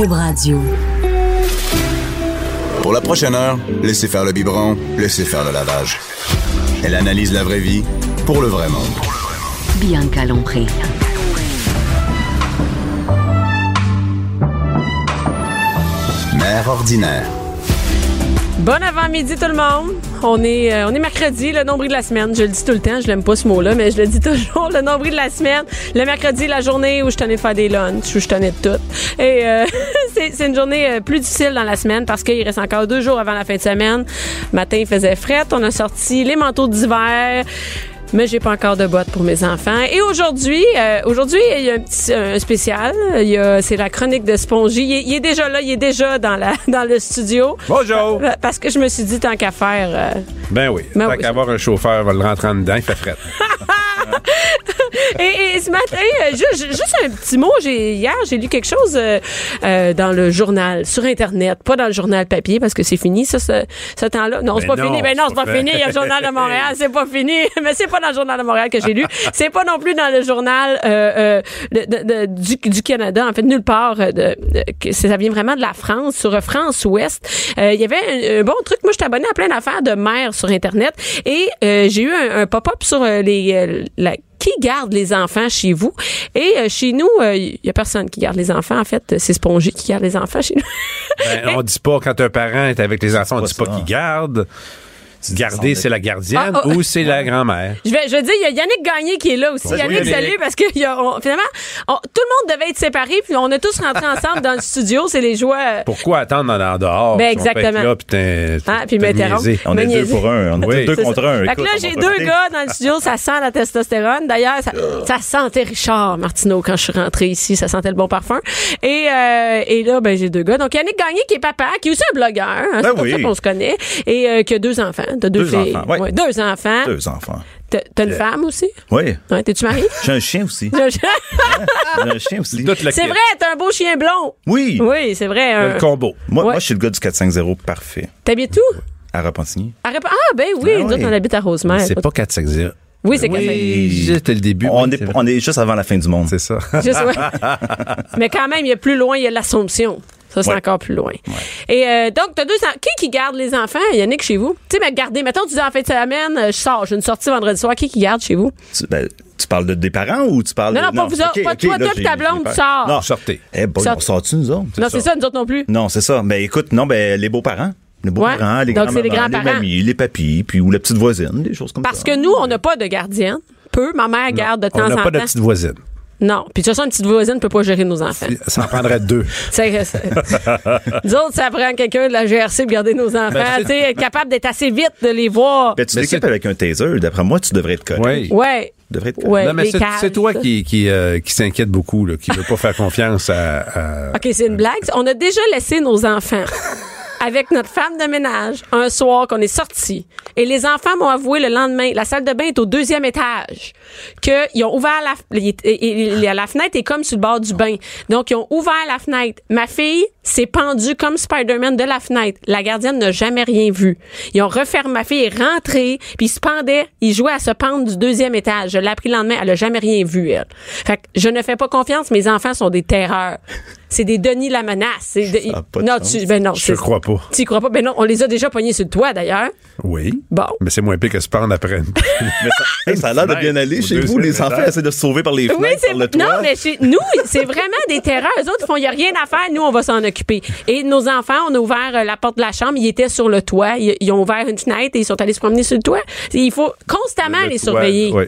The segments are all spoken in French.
Cube Radio. Pour la prochaine heure, laissez faire le biberon, laissez faire le lavage. Elle analyse la vraie vie pour le vrai monde. Bianca Lompré. Mère ordinaire. Bon avant-midi tout le monde. On est, euh, on est mercredi, le nombril de la semaine. Je le dis tout le temps, je l'aime pas ce mot-là, mais je le dis toujours, le nombril de la semaine. Le mercredi, la journée où je tenais de faire des lunchs, où je tenais de tout. Et euh, c'est une journée euh, plus difficile dans la semaine parce qu'il reste encore deux jours avant la fin de semaine. Matin, il faisait fret. On a sorti les manteaux d'hiver mais j'ai pas encore de boîte pour mes enfants. Et aujourd'hui, euh, aujourd'hui, il y a un petit un spécial. Il y a, c'est la chronique de Spongy. Il est, il est déjà là, il est déjà dans la dans le studio. Bonjour. Parce que je me suis dit tant qu'à faire. euh, Ben oui. Ben Tant oui. qu'avoir un chauffeur, va le rentrer en dedans, il fait fret. et, et ce matin, euh, ju- ju- juste, un petit mot. J'ai hier, j'ai lu quelque chose euh, euh, dans le journal, sur Internet, pas dans le journal papier parce que c'est fini ça, ce, ce temps-là. Non, c'est Ben pas non, fini. Ben non, c'est pas pas fini. Il y a le journal de Montréal, c'est pas fini. Mais c'est pas dans le journal de Montréal que j'ai lu. C'est pas non plus dans le journal euh, euh, de- de- de- du, du Canada. En fait, nulle part. De, de- que ça vient vraiment de la France, sur France Ouest. Euh, Il y avait un, un bon truc. Moi, je suis abonnée à plein d'affaires de mères sur Internet et euh, j'ai eu un, un pop-up sur les la qui garde les enfants chez vous? Et euh, chez nous, il y a personne qui garde les enfants. En fait, c'est Spongy qui garde les enfants chez nous. Ben, on dit pas quand un parent est avec les enfants, on dit pas qu'il garde. Garder, c'est la gardienne Ah, ah, ou c'est la grand-mère? Je vais, je vais dire, il y a Yannick Gagné qui est là aussi. Yannick, Yannick. salut, parce que y a- on- finalement, on- tout le monde devait être séparé, puis on est tous rentrés ensemble dans le studio. C'est les joies. euh, Pourquoi attendre en, dehors? Ben, exactement. Là, t'es- Ah, puis m'interrompre. On est deux niaiser. pour un. On est Oui. deux C'est contre ça. un. Fait que là, j'ai deux gars dans le studio, ça sent la testostérone. D'ailleurs, ça, ça sentait Richard Martineau quand je suis rentrée ici, ça sentait le bon parfum. Et, euh, et là, ben, j'ai deux gars. Donc, Yannick Gagné qui est papa, qui est aussi un blogueur, hein, c'est Ben pour oui. ça qu'on se connaît, et euh, qui a deux enfants. T'as deux, Deux filles. enfants, ouais. deux enfants. Deux enfants. T'as une femme aussi? Oui. Ouais, T'es-tu marié? J'ai un chien aussi. c'est J'ai un chien aussi. Toute la vrai, t'as un beau chien blond. Oui. Oui, c'est vrai. un- Le combo. Moi, Ouais. moi, je suis le gars du 450 parfait. T'habites où? À Repentigny. À Ah, ben oui, Ah nous autres, on habite à Rosemère. C'est pas 4 5 0 Oui, c'est Oui, c'était le début. On oui, est, c'est vrai. on est juste avant la fin du monde. C'est ça. Juste, ouais. Mais quand même, il y a plus loin, il y a l'Assomption. Ça, c'est Ouais. encore plus loin. Et euh, donc, t'as deux enfants. Qui qui garde les enfants, Yannick, chez vous? Tu sais, mais garder, mettons, tu dis en fin de semaine, euh, je sors, j'ai une sortie vendredi soir. Qui qui garde chez vous? Tu, ben, tu parles de, des parents ou tu parles Non, de. non, pas vous autres, pas toi, toi puis ta blonde, tu sors. Non, Sortez. Eh, bon, Sort- on sort-tu, nous autres? Non, c'est ça, nous autres non plus. Non, c'est ça. Ben, écoute, non, ben, les beaux-parents. Les Ouais. beaux-parents, les Donc, c'est les grands-mamans, les grands-parents. mamies, les papis, puis ou la petite voisine, des choses comme Parce ça. que nous, on n'a pas de gardienne. Peu. Ma mère garde de temps On n'a en pas de temps. petite voisine. Non. Puis de toute façon, une petite voisine ne peut pas gérer nos enfants. Ça en prendrait deux. C'est- c'est- Nous autres, ça prend quelqu'un de la GRC pour garder nos enfants. Ben, tu sais, être capable d'être assez vite de les voir. Ben, tu Mais l'équipes c'est- avec un taser, d'après moi, tu devrais être correct. Oui. Ouais. Ouais. non, mais les c'est toi ça. qui, qui, euh, qui s'inquiète beaucoup, là, qui veut pas faire confiance à. à- OK, c'est une blague. On a déjà laissé nos enfants avec notre femme de ménage un soir qu'on est sorti. Et les enfants m'ont avoué le lendemain, la salle de bain est au deuxième étage, qu'ils ont ouvert la, il- il- la fenêtre est comme sur le bord du bain. Donc, ils ont ouvert la fenêtre. Ma fille s'est pendue comme Spider-Man de la fenêtre. La gardienne n'a jamais rien vu. Ils ont refermé, ma fille est rentrée, puis il se pendait, il jouait à se pendre du deuxième étage. Je l'ai appris le lendemain, elle a jamais rien vu, elle. Fait que je ne fais pas confiance, mes enfants sont des terreurs. C'est des Denis la menace. C'est de- a pas non, sens. tu, ben non, Je crois pas. Tu crois pas? Ben non, on les a déjà pognés sur le toit, d'ailleurs. Oui. Bon. Mais c'est moins pire que se prendre après. Mais ça, hey, ça a l'air de bien aller chez vous. Les enfants essaient de se sauver par les fenêtres, par le toit. non, mais chez nous, c'est vraiment des terreurs. Eux autres, ils font, il y a rien à faire. Nous, on va s'en occuper. Et nos enfants, on a ouvert euh, la porte de la chambre. Ils étaient sur le toit. Ils, ils ont ouvert une fenêtre et ils sont allés se promener sur le toit. Il faut constamment les surveiller. Oui.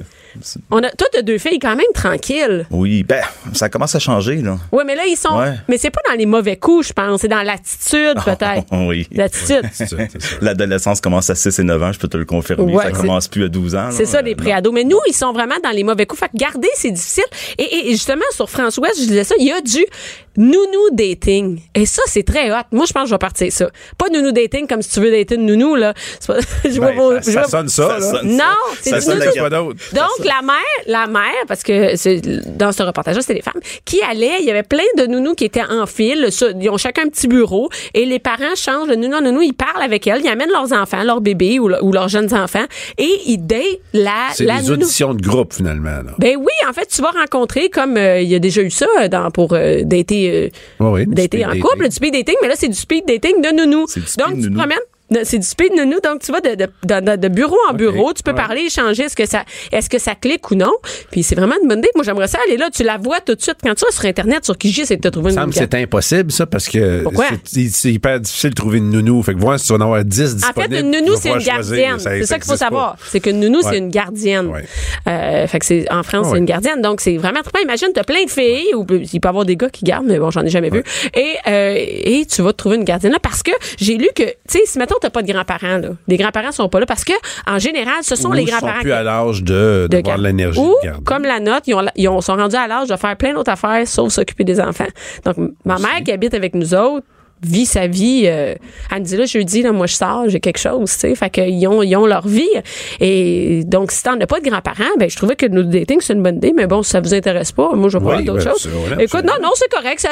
On a, toi, t'as deux filles quand même tranquilles. Oui, ben, ça commence à changer, là. Oui, mais là, ils sont. Ouais. Mais c'est pas dans les mauvais coups, je pense. C'est dans l'attitude, peut-être. Oui. L'attitude. Ça, ça. L'adolescence commence à 6 et 9 ans, je peux te le confirmer. Ouais, ça commence plus à 12 ans. C'est ça, les préados. Mais nous, ils sont vraiment dans les mauvais coups. Fait que garder, c'est difficile. Et, justement, sur France Ouest, je disais ça, il y a du nounou dating. Et ça, c'est très hot. Moi, je pense que je vais partir ça. Pas nounou dating comme si tu veux dater une nounou, là. Pas- je Ben, ça, je ça vois- sonne ça, Ça là. sonne Non, ça. c'est Ça sonne nounou. d'autre? Donc, Donc, la mère, la mère, parce que dans ce reportage-là, c'était des femmes, qui allaient, il y avait plein de nounous qui étaient en file, ils ont chacun un petit bureau, et les parents changent le nounou nounou, ils parlent avec elles, ils amènent leurs enfants, leurs bébés ou, ou leurs jeunes enfants, et ils datent la, C'est des auditions de groupe, finalement. Là. Ben oui, en fait, tu vas rencontrer, comme euh, il y a déjà eu ça dans, pour euh, dater, euh, oui, dater en dating. couple, du speed dating, mais là, c'est du speed dating de nounou. Donc, tu te promènes. C'est du speed nounou, donc tu vas de, de, de- de bureau en bureau, tu peux ouais. parler, échanger, est-ce que ça, est-ce que ça clique ou non? Puis c'est vraiment une bonne idée. Moi, j'aimerais ça aller là, tu la vois tout de suite. Quand tu vas sur Internet, sur Kijiji, c'est de te trouver une que c'est impossible, ça, parce que c'est- hyper difficile de trouver une nounou. Fait que voir si tu vas en avoir 10 En disponibles. fait, une nounou, c'est une gardienne. C'est ça qu'il faut savoir. C'est qu'une nounou, c'est une gardienne. Ouais. Euh, fait que c'est, en France, Ouais. c'est une gardienne. Donc, c'est vraiment très Imagine, t'as plein de filles, ou il peut y avoir des gars qui gardent, mais bon, j'en ai jamais vu. Et, euh, et tu vas te trouver une gardienne là parce que j'ai lu que, tu sais, si mettons, t'as pas de grands-parents, là. Les grands-parents sont pas là parce que, en général, ce sont Ou les ils sont grands-parents plus à l'âge de, de garde. l'énergie Ou, de comme la note, ils, ont, ils ont- sont rendus à l'âge de faire plein d'autres affaires sauf s'occuper des enfants. Donc, ma mère qui habite avec nous autres vit sa vie. euh, elle me dit là, jeudi, là, moi, je sors, j'ai quelque chose, tu sais. Fait qu'ils ont, ils ont leur vie. Et donc, si t'en as pas de grands-parents, ben, je trouvais que le dating, c'est une bonne idée. Mais bon, si ça vous intéresse pas, moi, je vais Oui, parler d'autres ben, choses. c'est- voilà, Écoute, non, non, c'est correct. Ça,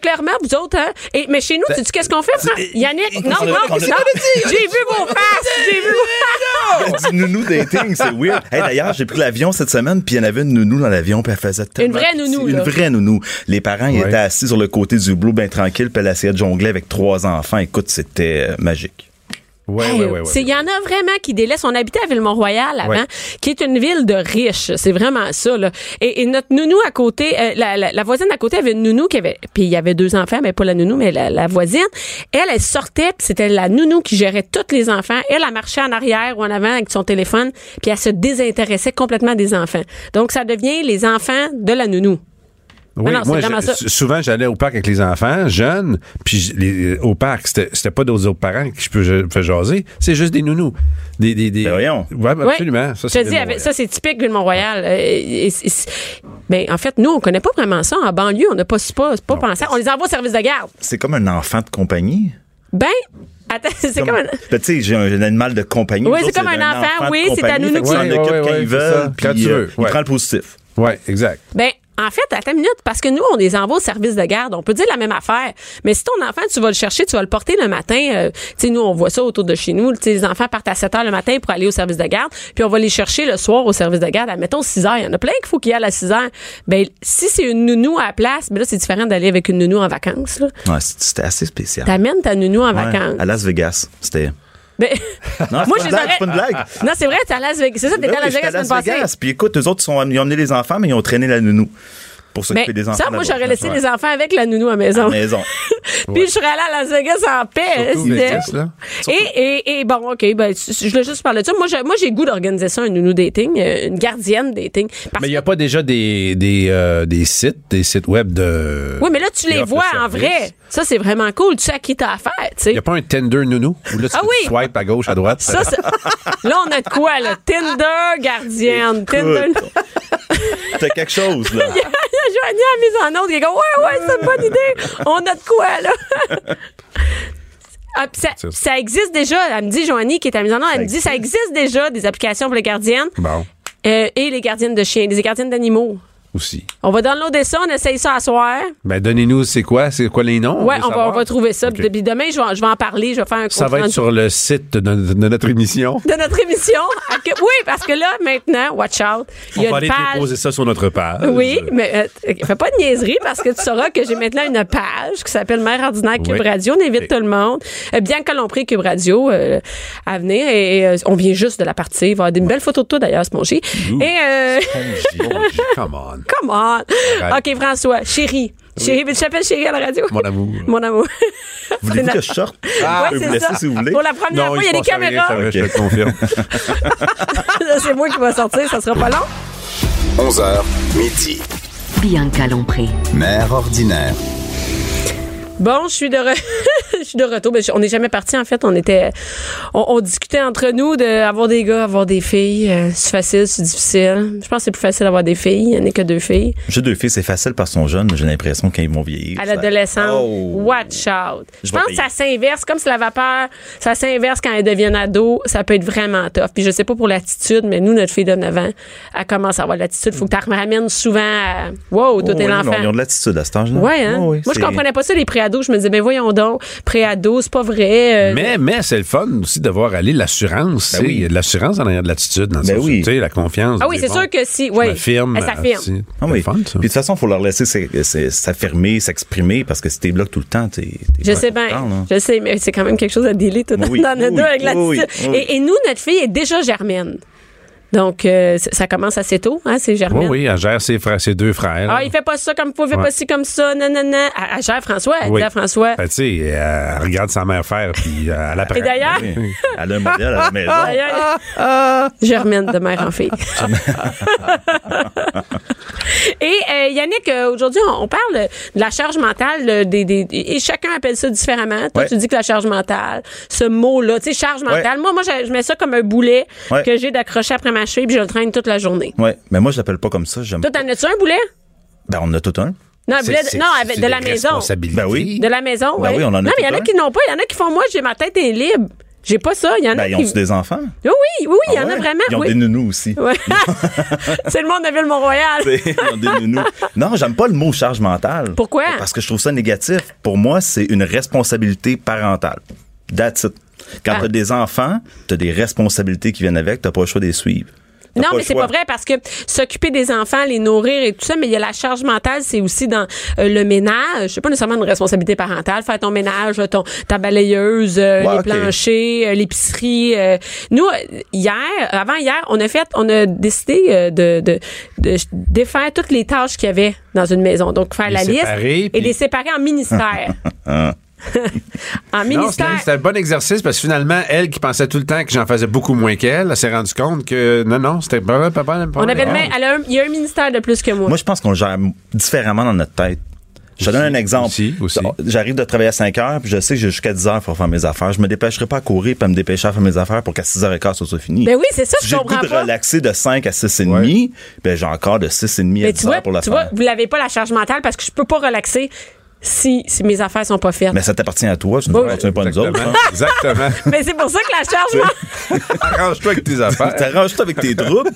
clairement, vous autres, hein. Et, mais chez nous, tu dis qu'est-ce qu'on fait, Fran- Yannick? Non, non, non. J'ai vu vos faces. J'ai vu vos nounou dating, c'est weird. Hey, D'ailleurs, j'ai pris l'avion cette semaine, puis il y en avait une nounou dans l'avion, puis elle faisait tellement vraie nounou, Une vraie nounou. Les parents, étaient assis sur le côté du blue, bien tranquille, puis elle essayait de jongler avec trois enfants. Écoute, c'était euh, magique. Ouais, Hey, ouais, ouais, ouais. c'est- Il y en a vraiment qui délaissent. On habitait à Ville-Mont-Royal avant, Ouais. qui est une ville de riches. C'est vraiment ça. Là. Et, et notre nounou à côté, euh, la, la- la voisine à côté avait une nounou qui avait, puis il y avait deux enfants, mais pas la nounou, mais la, la voisine. Elle, elle sortait, puis c'était la nounou qui gérait tous les enfants. Elle, elle marchait en arrière ou en avant avec son téléphone, puis elle se désintéressait complètement des enfants. Donc ça devient les enfants de la nounou. Oui, non, c'est moi, vraiment je- ça. souvent, j'allais au parc avec les enfants, jeunes, puis les- au parc, c'était c'était pas d'autres autres parents qui je peux je- jaser, c'est juste des nounous. Des, des, des... Ben voyons. Ouais, ben absolument. Ça, Je c'est te dis, avec- ça, c'est typique Ville-Mont-Royal. Euh, et- et- et- ben, en fait, nous, on connaît pas vraiment ça. En banlieue, on n'a pas, c'est pas, c'est pas pensé. On les envoie au service de garde. C'est comme un enfant de compagnie. Ben, attends, c'est comme, un... Ben, tu sais, j'ai un, animal de compagnie. Oui, Nous c'est comme un enfant. de Oui, c'est Fait que qui- s'en occupe quand ils veulent, puis tu euh, veux, il prend le positif. Ouais, exact. Ben, en fait, attends une minute, parce que nous, on les envoie au service de garde. On peut dire la même affaire. Mais si ton enfant, tu vas le chercher, tu vas le porter le matin. euh, tu sais, nous, on voit ça autour de chez nous. Les enfants partent à 7 heures le matin pour aller au service de garde. Puis on va les chercher le soir au service de garde. Admettons 6 heures. Il y en a plein qu'il faut qu'il y aille à 6 heures. Ben, si c'est une nounou à la place, ben là, c'est différent d'aller avec une nounou en vacances, là. Ouais, c'était assez spécial. T'amènes ta nounou en Ouais, vacances. à Las Vegas. C'était. Ben, Non, Moi, c'est je pas une blague, c'est pas une blague. non, c'est vrai, t'es à Las Vegas. C'est ça, t'étais Ben à oui, Las Vegas la semaine passée. Puis écoute, eux autres, ils, ont amené les enfants, mais ils ont traîné la nounou pour Ben, s'occuper des enfants. ça, moi, j'aurais laissé Ouais. les enfants avec la nounou à la maison. À la maison. Puis je serais allée à Las Vegas en paix. Surtout là. Et, et, et bon, OK, ben, je voulais juste parler de ça. Moi, j'ai, moi, j'ai le goût d'organiser ça, un nounou dating, euh, une gardienne dating. Parce Mais il n'y a pas déjà des, des, euh, des sites, des sites web de. oui, mais là, tu les vois en vrai. Ça, c'est vraiment cool. Tu sais à qui t'as affaire, tu Il sais. n'y a pas un Tinder nounou? Où là, tu Ah oui. swipe à gauche, à droite? Ça, c'est- là, on a de quoi, là? Tinder, gardienne. Tinder. T'as quelque chose, là. Y a mis en autre. Il est comme, ouais, ouais, c'est une bonne idée. On a de quoi, là? Ah, ça, existe déjà. Elle me dit, Joanie, qui est à mise en ordre, elle me dit, ça existe déjà des applications pour les gardiennes Bon, euh, et les gardiennes de chiens, des gardiennes d'animaux. Aussi. On va downloader ça, on essaye ça à soir. Ben, donnez-nous, c'est quoi? C'est quoi les noms? Ouais, veut on va, on va trouver ça. OK. Puis Puis demain, je vais, je vais en parler. Je vais faire un Ça va être sur le site de, de- de notre émission. de notre émission. Que- Oui, parce que là, maintenant, watch out. Il y On va aller page. déposer ça sur notre page. Oui, mais euh, fais pas de niaiserie parce que tu sauras que j'ai maintenant une page qui s'appelle Mère ordinaire Cube Oui. Radio. On invite tout le monde. Euh, bien que l'on prie Cube Radio euh, à venir et euh, on vient juste de la partie. Il va y avoir des belles photos de toi d'ailleurs, Spongy. Et euh, Come on. come on. Arrête. OK, François, chérie. Chérie, tu t'appelles chérie à la radio? Mon amour. Mon amour. Voulez-vous que je sorte? Ouais, peux vous c'est ça. si vous voulez. Pour la première Non, fois, il y a des rien, caméras. va, Je te le confirme. C'est moi qui va sortir, ça sera pas long. 11h, midi. Bianca Lompré. Mère ordinaire. Bon, je suis de re- je suis de retour. Ben, on n'est jamais parti en fait. On était, on, on discutait entre nous d'avoir des gars, avoir des filles. Euh, c'est facile, c'est difficile. Je pense que c'est plus facile d'avoir des filles. Il n'y en a que deux filles. J'ai deux filles, c'est facile parce qu'ils sont jeunes, mais j'ai l'impression qu'ils vont vieillir. À l'adolescence, Oh. watch out. Je pense que ça s'inverse, comme si la vapeur, ça s'inverse quand elles deviennent ados. Ça peut être vraiment tough. Puis je sais pas pour l'attitude, mais nous, notre fille de 9 ans, elle commence à avoir de l'attitude. Faut que tu ramènes souvent à, wow, Oh, toi, t'es oui, l'enfant. non, Ils ont de l'attitude à cet âge-là. Ouais, hein? Oh, oui, Moi, je comprenais pas ça, les préados. Je me disais, ben voyons donc, préados, c'est pas vrai. euh, Mais, mais c'est le fun aussi de voir aller l'assurance. Ben oui. Il y a de l'assurance en arrière de l'attitude. Dans Ben le oui. tu sais, la confiance. Ah oui, c'est sûr que si. Oui. m'affirme. Elle s'affirme. aussi. Ah oui. C'est le fun, ça. Puis de toute façon, il faut leur laisser s'e- s'e- s'affirmer, s'exprimer, parce que si t'es bloqué tout le temps, t'es. Je sais bien, je sais, mais c'est quand même quelque chose à délai tout Oui, dans notre oui, deux avec oui, l'attitude. oui. Et, et nous, notre fille est déjà germaine. Donc, euh, ça commence assez tôt, hein, c'est Oui, germaine. oui, elle gère ses, frères, ses deux frères. Ah, il fait pas ça comme faut, il fait Ouais. pas ci comme ça, non, non, non. Elle, elle gère François, elle Oui. dit à François. Ben, tu sais, elle regarde sa mère faire, puis euh, elle apprend. Et d'ailleurs, Oui. Elle a un modèle à la maison. D'ailleurs, Germaine de mère en fille. Et euh, Yannick, aujourd'hui, on, on parle de la charge mentale des, des- et chacun appelle ça différemment. Toi, Ouais. tu dis que la charge mentale, ce mot-là, tu sais, charge mentale. Moi, moi, je, je mets ça comme un boulet Ouais. que j'ai d'accrocher après ma cheville, puis je le traîne toute la journée. Ouais, mais moi, je l'appelle pas comme ça. J'aime Toi, t'en as-tu un boulet? Ben, on en a tout un. Non, boulet de, c'est- non, avec, de la maison. Ben oui. De la maison, Ben oui. oui, on en a Non, mais il y en a qui n'ont pas. Il y en a qui font, moi, j'ai ma tête est libre. J'ai pas ça. Il y en a Ben, ils qui. ont-tu des enfants? Oui, oui, oui, il y Ah en a vraiment. Ils ont oui. des nounous aussi. Ouais. c'est le monde de Ville-Mont-Royal. Ils ont des nounous. Non, j'aime pas le mot charge mentale. Pourquoi? Parce que je trouve ça négatif. Pour moi, c'est une responsabilité parentale. That's it. Quand Ah. t'as des enfants, t'as des responsabilités qui viennent avec, t'as pas le choix de les suivre. Non, mais c'est pas vrai parce que s'occuper des enfants, les nourrir et tout ça, mais il y a la charge mentale, c'est aussi dans euh, le ménage. C'est pas nécessairement une responsabilité parentale, faire ton ménage, ton ta balayeuse, euh, Ouais, les planchers, euh, l'épicerie. euh. Nous euh, hier, avant hier, on a fait, on a décidé euh, de, de, de défaire toutes les tâches qu'il y avait dans une maison. Donc faire Les la liste et les séparer en ministères. en ministère. c'était un bon exercice parce que finalement, elle qui pensait tout le temps que j'en faisais beaucoup moins qu'elle, elle s'est rendue compte que non, non, c'était pas, pas, pas, pas On avait le même, elle a un- il y a un ministère de plus que moi. Moi, je pense qu'on gère différemment dans notre tête. Je te donne un exemple. aussi, aussi. J'arrive de travailler à 5 heures, puis je sais que j'ai jusqu'à 10 heures pour faire mes affaires. Je me dépêcherai pas à courir puis à me dépêcher à faire mes affaires pour qu'à 6 h 15 ça soit fini. Ben oui, c'est ça, Si je j'ai comprends de pas. relaxer de 5 à 6 et demi, ben j'ai encore de 6 et demi à Mais 10 tu vois, heures pour le tu faire. vois, vous l'avez pas la charge mentale parce que je peux pas relaxer si, si mes affaires sont pas faites. Mais ça t'appartient à toi, tu ne Oui, t'appartiens pas à nous autres. Exactement. hein. Exactement. Mais c'est pour ça que la charge mentale. Arrange-toi avec tes affaires. T'arranges-toi avec tes troubles.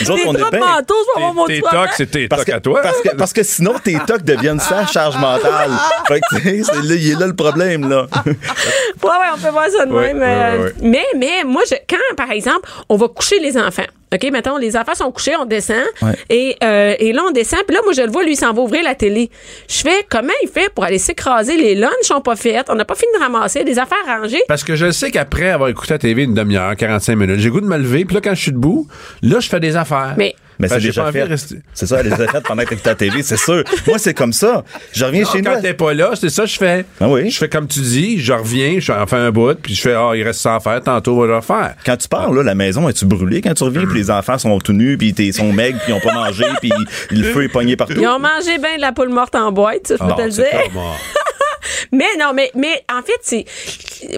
Nous autres, on est bien. mentaux, je vais avoir mon Tes tocs, c'est tes Parce tocs à toi. parce, que, parce que sinon, tes tocs deviennent sa charge mentale. Fait que, tu sais, c'est là, il est là le problème, là. Ouais, ouais, on peut voir ça de Ouais, même. ouais, euh, ouais, ouais. Mais, mais, moi, je, quand, par exemple, on va coucher les enfants. OK, mettons, les enfants sont couchés, on descend. Ouais. Et, euh, et là, on descend. Puis là, moi, je le vois, lui, il s'en va ouvrir la télé. Je fais, comment il fait pour aller s'écraser? Les lunchs sont pas faites. On n'a pas fini de ramasser. Des affaires rangées. Parce que je sais qu'après avoir écouté la TV une demi-heure, 45 minutes, j'ai goût de me lever, puis là, quand je suis debout, là, je fais des affaires. Mais- Mais Fait c'est déjà fait. C'est ça, elle les a faites pendant que t'étais à la TV, c'est sûr. Moi, c'est comme ça. Je reviens Non, chez quand nous. t'es pas là, c'est ça que je fais. Ah oui? Je fais comme tu dis, je reviens, je fais un bout, puis je fais, ah, il reste ça à faire, tantôt, on va le refaire. Quand tu pars, là, la maison, est tu brûlée quand tu reviens, puis les enfants sont tout nus, puis ils sont maigres, puis ils ont pas mangé, puis le feu est pogné partout? Ils ont mangé bien de la poule morte en boîte, ça, je peux Ah, te le c'est dire. Mais non, mais, mais en fait, c'est.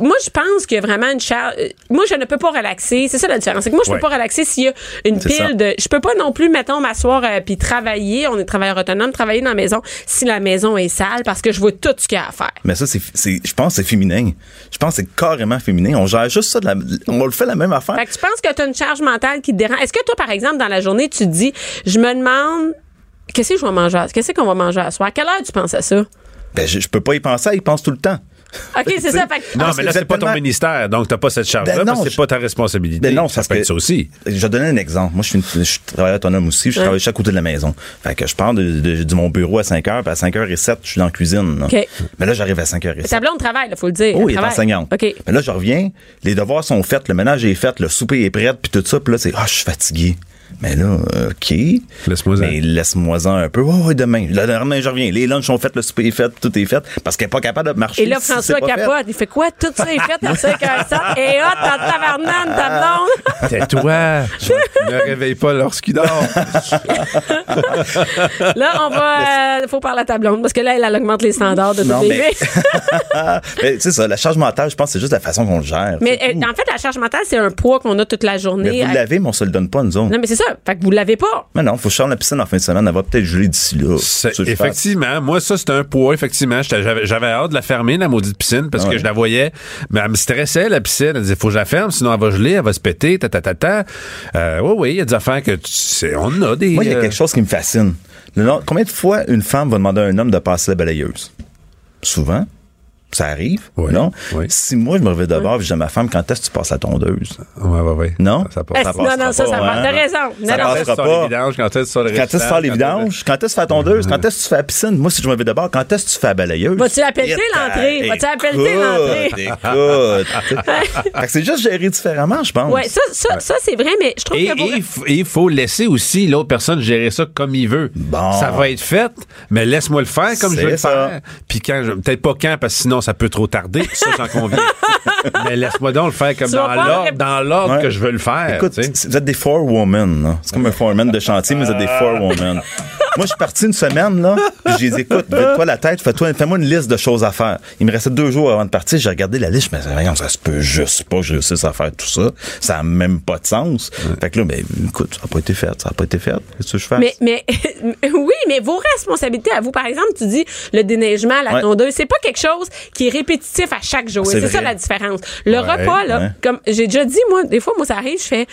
Moi, je pense qu'il y a vraiment une charge. Moi, je ne peux pas relaxer. C'est ça la différence. C'est que moi, je Ouais. peux pas relaxer s'il y a une ça. pile de. Je peux pas non plus, mettons, m'asseoir euh, puis travailler. On est travailleur autonome, travailler dans la maison si la maison est sale parce que je vois tout ce qu'il y a à faire. Mais ça, c'est, je pense que c'est féminin. Je pense que c'est carrément féminin. On gère juste ça, de la, on le fait la même affaire. Fait que tu penses que tu as une charge mentale qui te dérange? Est-ce que toi, par exemple, dans la journée, tu te dis, je me demande. Qu'est-ce que je vais manger? Qu'est-ce qu'on va manger à soir? À quelle heure tu penses à ça? Ben, je, je peux pas y penser, ils pensent tout le temps. OK, c'est ça. Fait Non, mais là, c'est pas ton ministère, donc t'as pas cette charge-là, Ben c'est je- pas ta responsabilité. Ben non, ça peut que- être ça aussi. Je vais donner un exemple. Moi, je suis, une- je suis travailleur autonome aussi. Je Ouais. travaille chaque côté de la maison. Fait que je pars de, de- de mon bureau à 5 heures, puis à 5 h 07 je suis dans la cuisine. là. OK. Mais là, j'arrive à 5 h Ta 07 blonde travaille, il faut le dire. Oh, il est enseignante. OK. Mais là, je reviens, les devoirs sont faits, le ménage est fait, le souper est prêt, puis tout ça, puis là, c'est, ah, je suis fatigué. Mais là, euh, OK. Laisse-moi-en. Mais laisse-moi-en un peu. Oh, ouais, demain. Le lendemain, je reviens. Les lunchs sont faits, le souper est fait, tout est fait. Parce qu'elle n'est pas capable de marcher. Et là, si François fait. capote. Il fait quoi? Tout ça est fait à 5 h 7 et hot en tabarnane, ta blonde. Tais-toi. ne réveille pas lorsqu'il dort. Là, on va. Il faut parler à ta blonde parce que là, elle, elle augmente les standards de Non, les mais- mais c'est ça, la charge mentale, je pense que c'est juste la façon qu'on le gère. Mais euh, tout. en fait, la charge mentale, c'est un poids qu'on a toute la Mais journée. vous À- l'avez, mais on se le donne pas, nous autres. Non, mais c'est ça. Fait que vous l'avez pas. Mais non, faut que la piscine en fin de semaine. Elle va peut-être geler d'ici là. Effectivement, moi, ça, c'était un poids, effectivement. J'avais hâte de la fermer, la maudite piscine, parce Ah que je la voyais. Mais elle me stressait, la piscine. Elle disait, faut que je la ferme, sinon elle va geler, elle va se péter, ta, ta, ta, ta. Euh, oui, oui, il y a des affaires que tu sais, on a des. Moi, il y a euh, quelque chose qui me fascine. Le nom- combien de fois une femme va demander à un homme de passer la balayeuse? Souvent. Ça arrive, Oui, non? oui. Si moi, je me réveille je dis à ma femme, quand est-ce que tu passes la tondeuse? Ouais, ouais, ouais. Non? Ça Eh, passe. non, non, ça, ça pas, va. hein? T'as raison. Non, Ça non, passe Quand est-ce que tu pas. sors les vidanges, quand est-ce que tu sors le Quand est-ce que tu restant, sors les quand est-ce que- vidanges? Quand est-ce que tu fais la tondeuse? Quand est-ce que tu fais la piscine? Moi, si je me réveille d'abord, quand est-ce que tu fais la balayeuse? Vas-tu Et l'entrée? Vas-tu écoute, l'entrée? Écoute. C'est juste géré différemment, je pense. Ouais, ça, ça, ça c'est vrai, mais je trouve que il faut laisser aussi l'autre personne gérer ça comme il veut. Bon. Ça va être fait, mais laisse-moi le faire comme je veux le ça. faire. Puis quand je- peut-être pas quand parce que sinon ça peut trop tarder, ça j'en conviens. mais laisse-moi donc le faire comme dans l'ordre, dans l'ordre Ouais. que je veux le faire. Écoute, vous êtes des forewomen, là. C'est comme un foreman de chantier, mais vous êtes des forewomen. Moi, je suis parti une semaine, là, je les écoute. Vide-toi la tête, fais-toi, fais-moi une liste de choses à faire. Il me restait deux jours avant de partir, j'ai regardé la liste, je me disais, voyons, ça se peut juste pas que je réussisse à faire tout ça. Ça n'a même pas de sens. Fait que là, ben, écoute, ça n'a pas été fait, ça n'a pas été fait. Qu'est-ce que je fais? Mais, mais oui, mais vos responsabilités à vous, par exemple, tu dis le déneigement, la Ouais. tondeuse, c'est pas quelque chose qui est répétitif à chaque jour. C'est ça la différence. Le Ouais, repas, là, ouais. comme j'ai déjà dit, moi, des fois, moi, ça arrive, je fais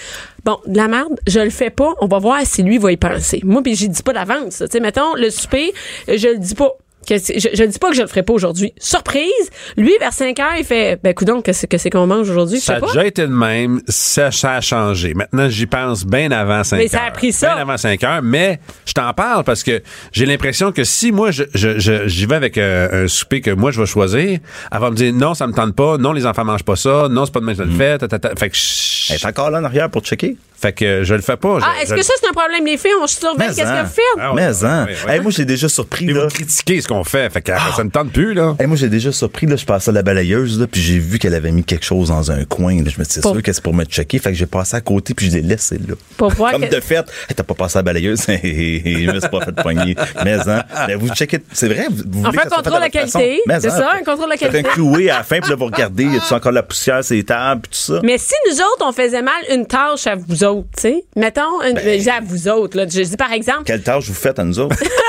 bon, de la merde, je le fais pas, on va voir si lui va y penser. Moi, puis j'y dis pas d'avance. Tu sais, mettons, le souper, je le dis pas. Que je, je dis pas que je le ferai pas aujourd'hui. Surprise, lui, vers 5 heures, il fait, ben, coudonc, qu'est-ce que c'est qu'on mange aujourd'hui? Ça a pas. déjà été de même, ça, ça a changé. Maintenant, j'y pense bien avant 5 heures. Mais ça a pris ça. Bien avant 5 heures, mais je t'en parle parce que j'ai l'impression que si moi, je, je, je- j'y vais avec euh, un souper que moi, je vais choisir, elle va me dire non, ça me tente pas, non, les enfants mangent pas ça, non, c'est pas de même que je le fais, ta, ta, ta. Fait que je, Elle est encore là en arrière pour checker. fait que je le fais pas. Je- Ah, est-ce je- que ça, c'est un problème, les filles? On surveille qu'est-ce hein. que vous faites? Ah ouais, hein. ouais, ouais. Hey, moi, j'ai déjà surpris, là. vous critiquez ce qu'on fait, fait que ça me tente plus, là. Hey, moi, j'ai déjà surpris, là, je passais à la balayeuse, là, puis j'ai vu qu'elle avait mis quelque chose dans un coin, là. Je me suis dit, c'est Pour- sûr que c'est pour me checker. Fait que j'ai passé à côté, puis je l'ai laissé, là. Pour voir Comme que- de fait, hey, t'as pas passé à la balayeuse, je me suis pas fait poigner. Mais, hein, mais vous checkez, c'est vrai, vous, vous On voulez fait que un ça soit fait contrôle de façon. qualité. C'est hein, ça, un contrôle de faites qualité. un cloué à la fin, puis là, vous regardez, y a-tu encore de la poussière, les tables, puis tout ça? Mais si nous autres, on faisait mal une tâche à vous autres, tu sais, mettons, une, je dis à vous autres, là, je dis par exemple, Quelle tâche vous faites à nous autres?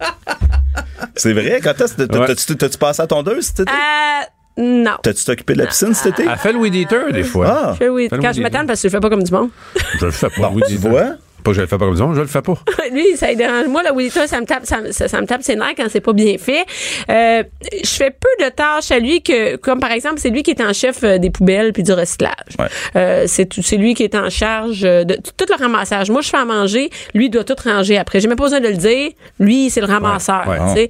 c'est vrai, quand t'as-tu passé à tondeuse cet été? euh, non. T'as-tu t'occupé de la piscine cet été? Elle fait le weed eater, des fois. Ah! Je fais oui, Fais-le quand je m'attends parce que je le fais pas comme du monde. Je le fais pas. Bon, weed tu eater. vois? Pas que je le fais pas comme monde, je le fais pas. Lui, ça dérange. Moi, Williton, ça me tape, ça, me- ça, ça me tape ses nerfs quand c'est pas bien fait. Euh, je fais peu de tâches à lui que, comme par exemple, c'est lui qui est en chef euh, des poubelles puis du recyclage. Ouais. Euh, c'est lui qui est en charge euh, de tout le ramassage. Moi, je fais à manger, lui il doit tout ranger après. J'ai même pas besoin de le dire. Lui, c'est le ramasseur. Ouais, tu sais.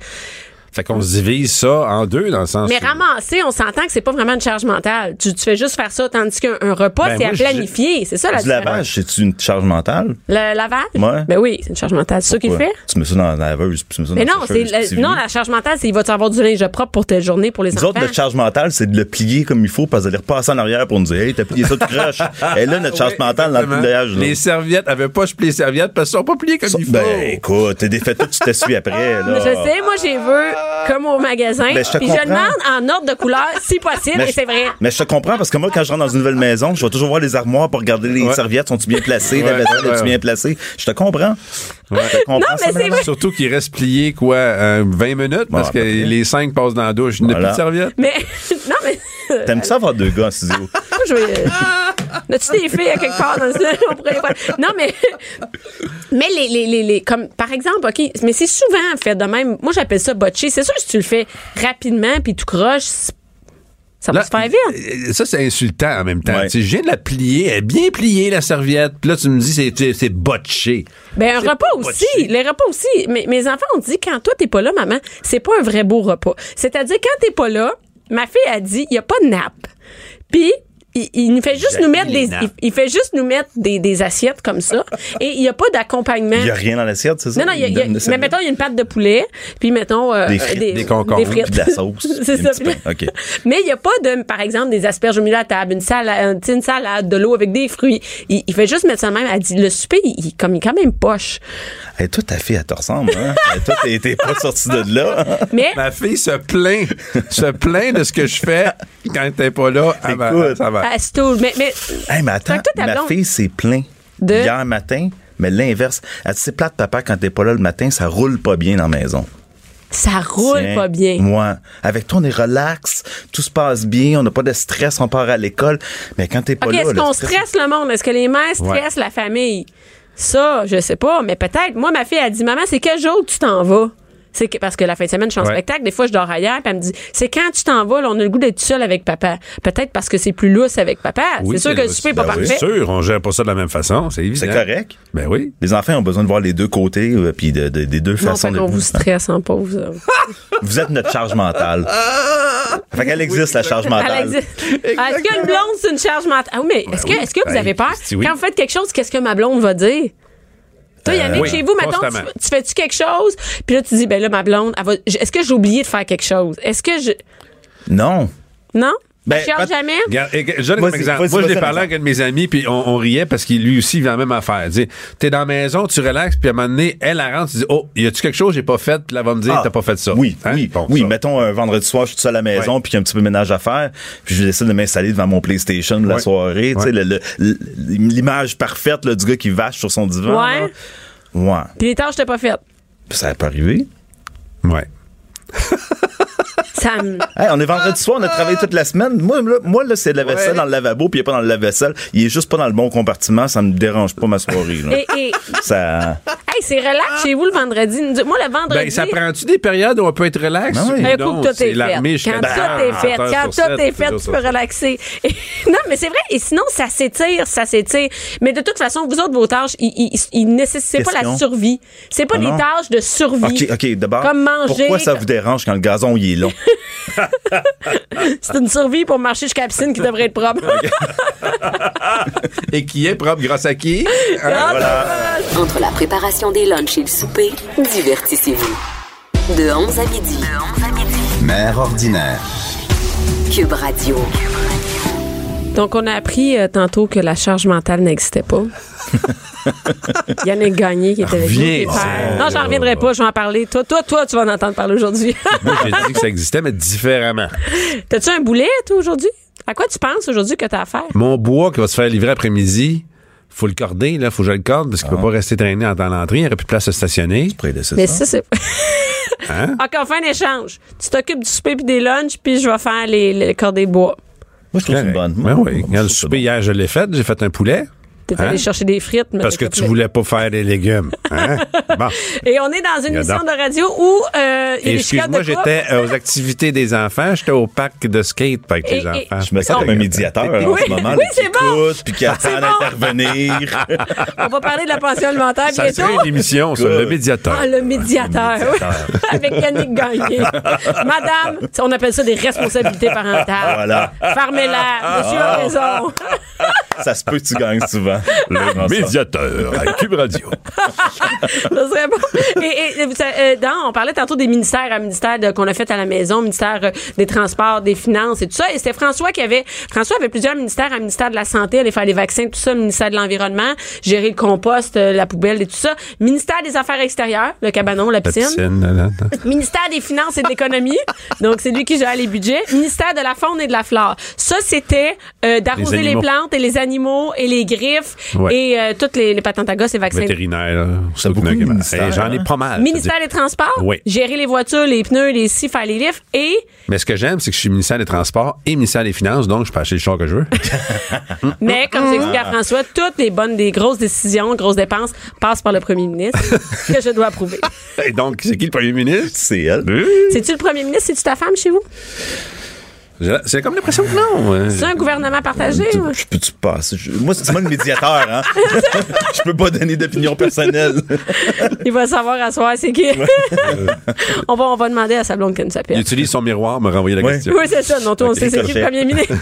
Fait qu'on se divise ça en deux, dans le sens. Mais où- ramasser, on s'entend que c'est pas vraiment une charge mentale. Tu, tu fais juste faire ça, tandis qu'un un repas, Ben, c'est à planifier. C'est ça la Du lavage, c'est-tu une charge mentale? Le lavage? Ouais. Ben oui, c'est une charge mentale. C'est ça qu'il fait? Tu mets ça dans la laveuse, puis tu mets ça dans Mais la non, c'est sécheuse, la- tu non, la charge mentale, c'est il va-tu avoir du linge propre pour telle journée pour les Nous enfants? autres, notre charge mentale, c'est de le plier comme il faut, parce d'aller repasser en arrière pour nous dire, hey, t'as plié ça tout croche. Et là, notre charge Oui, mentale dans le pliage, là. Les serviettes, elle veut pas je plie les serviettes parce qu'elles sont pas pliées comme il faut. Ben, écoute, t'es défait tout, tu t'essuies après, là. Je sais, moi, j'ai vu comme au magasin. Ben, je te puis je comprends. demande en ordre de couleur, si possible, et je- c'est vrai. Mais je te comprends parce que moi, quand je rentre dans une nouvelle maison, je vais toujours voir les armoires pour regarder les Ouais. serviettes. Sont-ils bien placées? Ouais, la vaisselle, ouais, est-tu ouais. bien placée? Je te comprends. Je te comprends. Non, mais ça, c'est vrai. Surtout qu'il reste plié, quoi, euh, 20 minutes parce à que peu près. les 5 passent dans la douche. Il n'y a Voilà. plus de serviettes. Mais, non, mais. T'aimes-tu ça avoir deux gars en studio? Moi, je vais. euh, As-tu des filles à quelque part dans. On pourrait faire. Non, mais. Mais les, les, les, les- Comme, par exemple, OK, mais c'est souvent fait de même. Moi, j'appelle ça botcher. C'est sûr que si tu le fais rapidement puis tu croches, ça va Là, se faire vite. euh, Ça, c'est insultant en même temps. Ouais. Tu sais, Je viens de la plier, elle est bien pliée, la serviette. Puis là, tu me dis, c'est- c'est c'est botché. Ben, un repas pas aussi. botché. Les repas aussi. Mais, mes enfants ont dit, quand toi, t'es pas là, maman, c'est pas un vrai beau repas. C'est-à-dire, quand t'es pas là, ma fille a dit, il y a pas de nappe. Puis, il, il nous fait juste nous mettre des, il, il fait juste nous mettre des, des assiettes comme ça. Et il n'y a pas d'accompagnement. Il n'y a rien dans l'assiette, c'est ça? Non, non, il y a- il y a- donne le mais mettons, il y a une pâte de poulet, puis mettons euh, Des frites, des concombres, des frites. puis de la sauce, c'est ça. un petit puis- pain. OK. Mais il n'y a pas de, par exemple, des asperges au milieu de la table, une salade, une salade, de l'eau avec des fruits. Il, il fait juste mettre ça même. Elle dit, le souper, il- comme, il est quand même poche. Hey, toi, ta fille, elle te ressemble, hein? Hey, toi, t'es- t'es pas sorti de là. Mais Ma fille se plaint, se plaint de ce que je fais quand t'es pas là. Ah, ben, Écoute. ça va. Ah. Mais, mais Hey, mais attends, ma blonde- fille s'est plaint De? hier matin, mais l'inverse. Elle dit, c'est plate, papa, quand t'es pas là le matin, ça roule pas bien dans la maison. ça roule Tiens, pas bien. Moi, avec toi, on est relax, tout se passe bien, on n'a pas de stress, on part à l'école. Mais quand t'es pas OK, là, est-ce qu'on stress- stresse le monde? Est-ce que les mères stressent la famille? Ça, je sais pas, mais peut-être. Moi, ma fille a dit, maman, c'est quel jour que tu t'en vas? C'est que- parce que la fin de semaine, je suis en Ouais. spectacle. Des fois, je dors ailleurs. Puis elle me dit, c'est quand tu t'en vas, là, on a le goût d'être seul avec papa. Peut-être parce que c'est plus lousse avec papa. Oui, c'est sûr que le souper n'est pas ben oui. parfait. C'est sûr, on gère pas ça de la même façon, c'est évident. C'est correct. Ben oui. Les enfants ont besoin de voir les deux côtés, euh, puis de, de- des deux Non, façons de qu'on vous stresse en pause. Vous êtes notre charge mentale. fait qu'elle existe, la charge mentale. Est-ce qu'une blonde, c'est une charge mentale? Ah oui, mais est-ce que, oui. est-ce que vous Ben, avez peur? si oui. Quand vous faites quelque chose, qu'est-ce que ma blonde va dire? Toi, Yannick, oui, chez vous, maintenant, tu, tu fais-tu quelque chose? Puis là, tu dis, ben là, ma blonde, elle va- est-ce que j'ai oublié de faire quelque chose? Est-ce que je. Non. Non? Ben, pas- jamais? Regarde, je donne un Vas-y, exemple. vas-y, Moi, je l'ai parlé avec un de mes amis, puis on, on riait parce qu'il lui aussi il vit la même affaire. Tu es dans la maison, tu relaxes, puis à un moment donné, elle, elle rentre, tu dis Oh, y a-tu quelque chose que j'ai pas fait? Puis là, elle va me dire Ah, T'as pas fait ça. Oui, Hein? oui, Bon, oui. ça. Mettons un vendredi soir, je suis tout seul à la maison, puis qu'il y a un petit peu de ménage à faire, puis je décide de m'installer devant mon PlayStation la Ouais. soirée, tu sais, l'image parfaite là, du gars qui vache sur son divan. Ouais. là. Ouais. Puis les tâches, t'as pas faites. Ça peut arriver. Ouais. Ça me. Hey, on est vendredi soir, on a travaillé toute la semaine. Moi, là, moi, là c'est de la vaisselle Ouais. dans le lavabo, puis il est pas dans le lave-vaisselle. Il est juste pas dans le bon compartiment, ça me dérange pas ma soirée. là. Et, et, Ça. hey, c'est relax chez vous le vendredi. Moi, le vendredi. Ben, ça prend-tu des périodes où on peut être relax? Ben oui. Un Non, coup que tout est fait. Quand tout est fait, 7 heures quand tout est 7, fait, tu peux 7. relaxer. Et- non, mais c'est vrai. Et sinon, ça s'étire, ça s'étire. Mais de toute façon, vous autres, vos tâches, ils, nécessitent c'est pas la survie. C'est pas Ah des non? tâches de survie. OK, OK, d'abord. Comme manger. Pourquoi ça vous dérange quand le gazon il est long? C'est une survie pour marcher jusqu'à la piscine qui devrait être propre. Et qui est propre grâce à qui? Ah, Entre la préparation des lunchs et le souper, divertissez-vous. De 11 à midi. Mère ordinaire. Cube Radio. Donc, on a appris euh, tantôt que la charge mentale n'existait pas. Yannick Gagné qui était avec nous. Ça. Non, j'en reviendrai pas, je vais en parler. Toi, toi, toi, tu vas en entendre parler aujourd'hui. Moi, j'ai dit que ça existait, mais différemment. T'as-tu un boulet, toi, aujourd'hui? À quoi tu penses aujourd'hui que t'as à faire? Mon bois qui va se faire livrer après-midi, faut le corder, là, faut que je le corde parce qu'il peut pas rester traîné en- dans l'entrée. Il n'y aurait plus de place à stationner. Près de ça. Mais ça, c'est. Hein? OK, on fait un échange. Tu t'occupes du souper puis des lunchs, puis je vais faire les, les cordées bois. Moi, je trouve que c'est une bonne. Ben Moi, oui. moi, Quand le souper hier, je l'ai fait. J'ai fait un poulet. T'es Hein? allé chercher des frites. mais Parce que tu voulais pas faire des légumes. Hein? Bon. Et on est dans une émission de radio où euh, il y a excuse-moi, j'étais euh, aux activités des enfants. J'étais au parc de skate avec Et- les et- enfants. Je me sens comme un médiateur en Oui, ce moment, oui, c'est bon. puis qui attend bon. d'intervenir. On va parler de la pension alimentaire Ça bientôt. serait une émission, ça, le médiateur. Ah, le médiateur. oui. Avec Yannick Gagné. Madame, on appelle ça des responsabilités parentales. Voilà. Fermez-la. Monsieur a raison. Ça se peut que tu gagnes souvent. Le médiateur à Cube Radio. Ça serait bon. Et, euh, dans- on parlait tantôt des ministères à ministère qu'on a fait à la maison, ministère euh, des Transports, des Finances et tout ça. Et c'était François qui avait, François avait plusieurs ministères à ministère de la Santé, aller faire les vaccins, tout ça, ministère de l'Environnement, gérer le compost, euh, la poubelle et tout ça. Ministère des Affaires extérieures, le cabanon, la La piscine. piscine, là, là, là. Ministère des Finances et de l'Économie. Donc, c'est lui qui gère les budgets. Ministère de la Faune et de la Flore. Ça, c'était euh, d'arroser Les les, plantes et les animaux et les griffes Ouais. et euh, toutes les, les patentes à gosses et vaccins. Vétérinaire. C'est beaucoup Hey, J'en ai hein? pas mal. Ministère des Transports, Oui. gérer les voitures, les pneus, les scies, faire les lifts et Mais ce que j'aime, c'est que je suis ministère des Transports et ministère des Finances, donc je peux acheter le char que je veux. mais comme j'explique à François, toutes les bonnes, des grosses décisions, grosses dépenses passent par le premier ministre que je dois approuver. et donc, c'est qui le premier ministre? C'est elle. C'est-tu le premier ministre? C'est-tu ta femme chez vous? J'ai- C'est comme l'impression que non. C'est un gouvernement partagé. Tu- ouais. Je peux-tu passer? Je- Moi, c'est moi le médiateur, hein? je peux pas donner d'opinion personnelle. Il va savoir à soir c'est qui. on, va, on va demander à sa blonde qu'elle nous Il utilise son miroir, me renvoyer la Ouais. question. Oui, c'est ça. Non, toi, on sait c'est qui le premier ministre.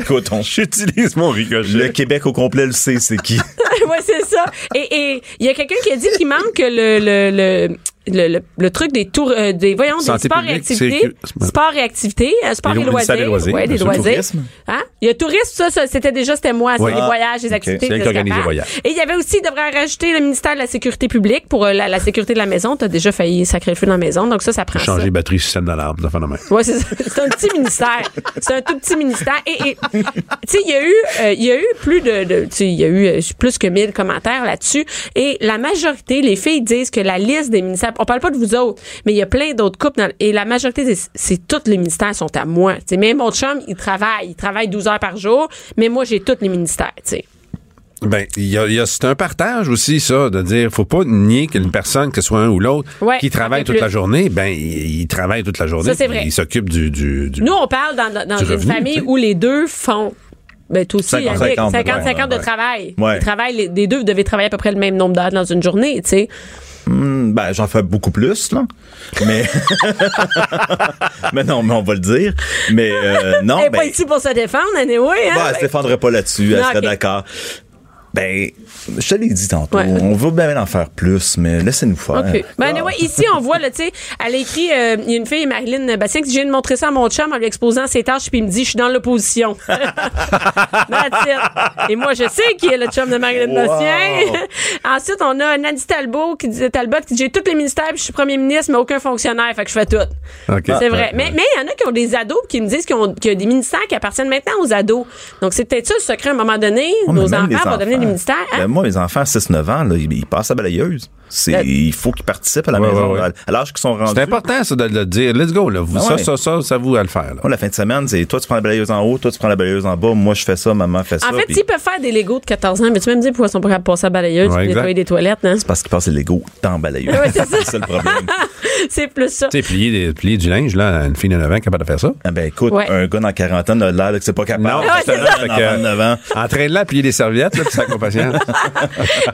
Écoute, on- J'utilise mon ricochet. Le Québec au complet le sait, c'est qui. oui, c'est ça. Et et il y a quelqu'un qui a dit qu'il manque le, le, le, le, le, le truc des tours, euh, des, voyons, des Santé sports et activités. Sports et activités, euh, Les et loisirs. des loisirs, Ouais, des loisirs. Hein? Il y a tourisme, ça, ça, c'était déjà, c'était moi, c'est Oui. les Ah, voyages, les ok. activités. C'est elle que qui organise capable. les voyages. Et il y avait aussi, il devrait rajouter le ministère de la Sécurité publique pour euh, la, la sécurité de la maison. T'as déjà failli sacrer le feu dans la maison, donc ça, ça prend ça. Changer les batteries système d'alarme, ça fait de même. Ouais, c'est ça. C'est un petit ministère. C'est un tout petit ministère. Et, tu sais, il y a eu, euh, il y a eu plus de, de tu sais, il y a eu plus que 1000 commentaires là-dessus. Et la majorité, les filles disent que la liste des ministères, on parle pas de vous autres, mais il y a plein d'autres couples dans- et la majorité, c'est- c'est tous les ministères sont à moi. Tu sais, même mon chum, il travaille, il travaille 12 heures par jour, mais moi, j'ai tous les ministères, sais. Ben, il y a, il y a- c'est un partage aussi, ça, de dire, faut pas nier qu'une personne, que ce soit un ou l'autre, Ouais, qui travaille toute plus. la journée, ben, il, il travaille toute la journée. Ça, c'est vrai. Il s'occupe du, du, du- Nous, on parle dans, une revenu, famille où les deux font. Ben, toi aussi, 50, avec 50, 50, ouais, 50 de ouais. travail. Ouais. Ils travaillent, les, les deux, vous devez travailler à peu près le même nombre d'heures dans une journée, tu sais. Hmm, Ben, j'en fais beaucoup plus, là. Mais. mais non, mais on va le dire. Mais euh, non, Elle est ben. pas ici pour se défendre, anyway, hein? bah, elle se défendrait pas là-dessus, elle Non, serait d'accord. Ben, je te l'ai dit tantôt, Ouais. on veut bien en faire plus, mais laissez-nous faire. OK. Ben, Ah. anyway, ici, on voit, tu sais, elle a écrit, euh, il y a une fille, Marilyn Bastien, qui vient de montrer ça à mon chum en lui exposant ses tâches, puis il me dit, je suis dans l'opposition. Et moi, je sais qui est le chum de Marilyn Wow. Bastien. Ensuite, on a Nadie Talbot qui dit, Talbot qui dit, j'ai tous les ministères, puis je suis premier ministre, mais aucun fonctionnaire, fait que je fais tout. C'est vrai. Ouais, Mais mais il y en a qui ont des ados puis qui me disent qu'ils ont- qu'il y a des ministères qui appartiennent maintenant aux ados. Donc, c'est peut-être ça le secret à un moment donné. Ouais, nos enfants vont devenir des enfants. ministères. hein? Ben, moi, mes enfants à 6-9 ans, là, ils, ils passent à balayeuse. C'est, Euh, il faut qu'ils participent à la Ouais, maison. ouais, ouais. À, l'âge qu'ils sont rendus. C'est important, ça, de le dire. Let's go, là. Vous- Ah ça, ça, ça, ça, vous à le faire, là. La fin de semaine, c'est toi, tu prends la balayeuse en haut, toi, tu prends la balayeuse en bas, moi, je fais ça, maman fait ça. En fait, puis s'ils peuvent faire des Legos de 14 ans, mais tu vas me dire pourquoi ils sont pas capables de passer à balayeuse exact. nettoyer des toilettes, hein? c'est parce qu'ils passent les Legos dans la balayeuse. Ouais, c'est ça. c'est ça le problème. c'est plus ça. Tu sais, plier, des- plier du linge, là, une fille de 9 ans capable de faire ça. Ah ben écoute, Ouais. un gars dans la quarantaine a l'air que c'est pas capable. Non, Ah, c'est justement, ça. fait Dans que, 29 ans. Entraîne-la à plier des serviettes, là, puis ça patience.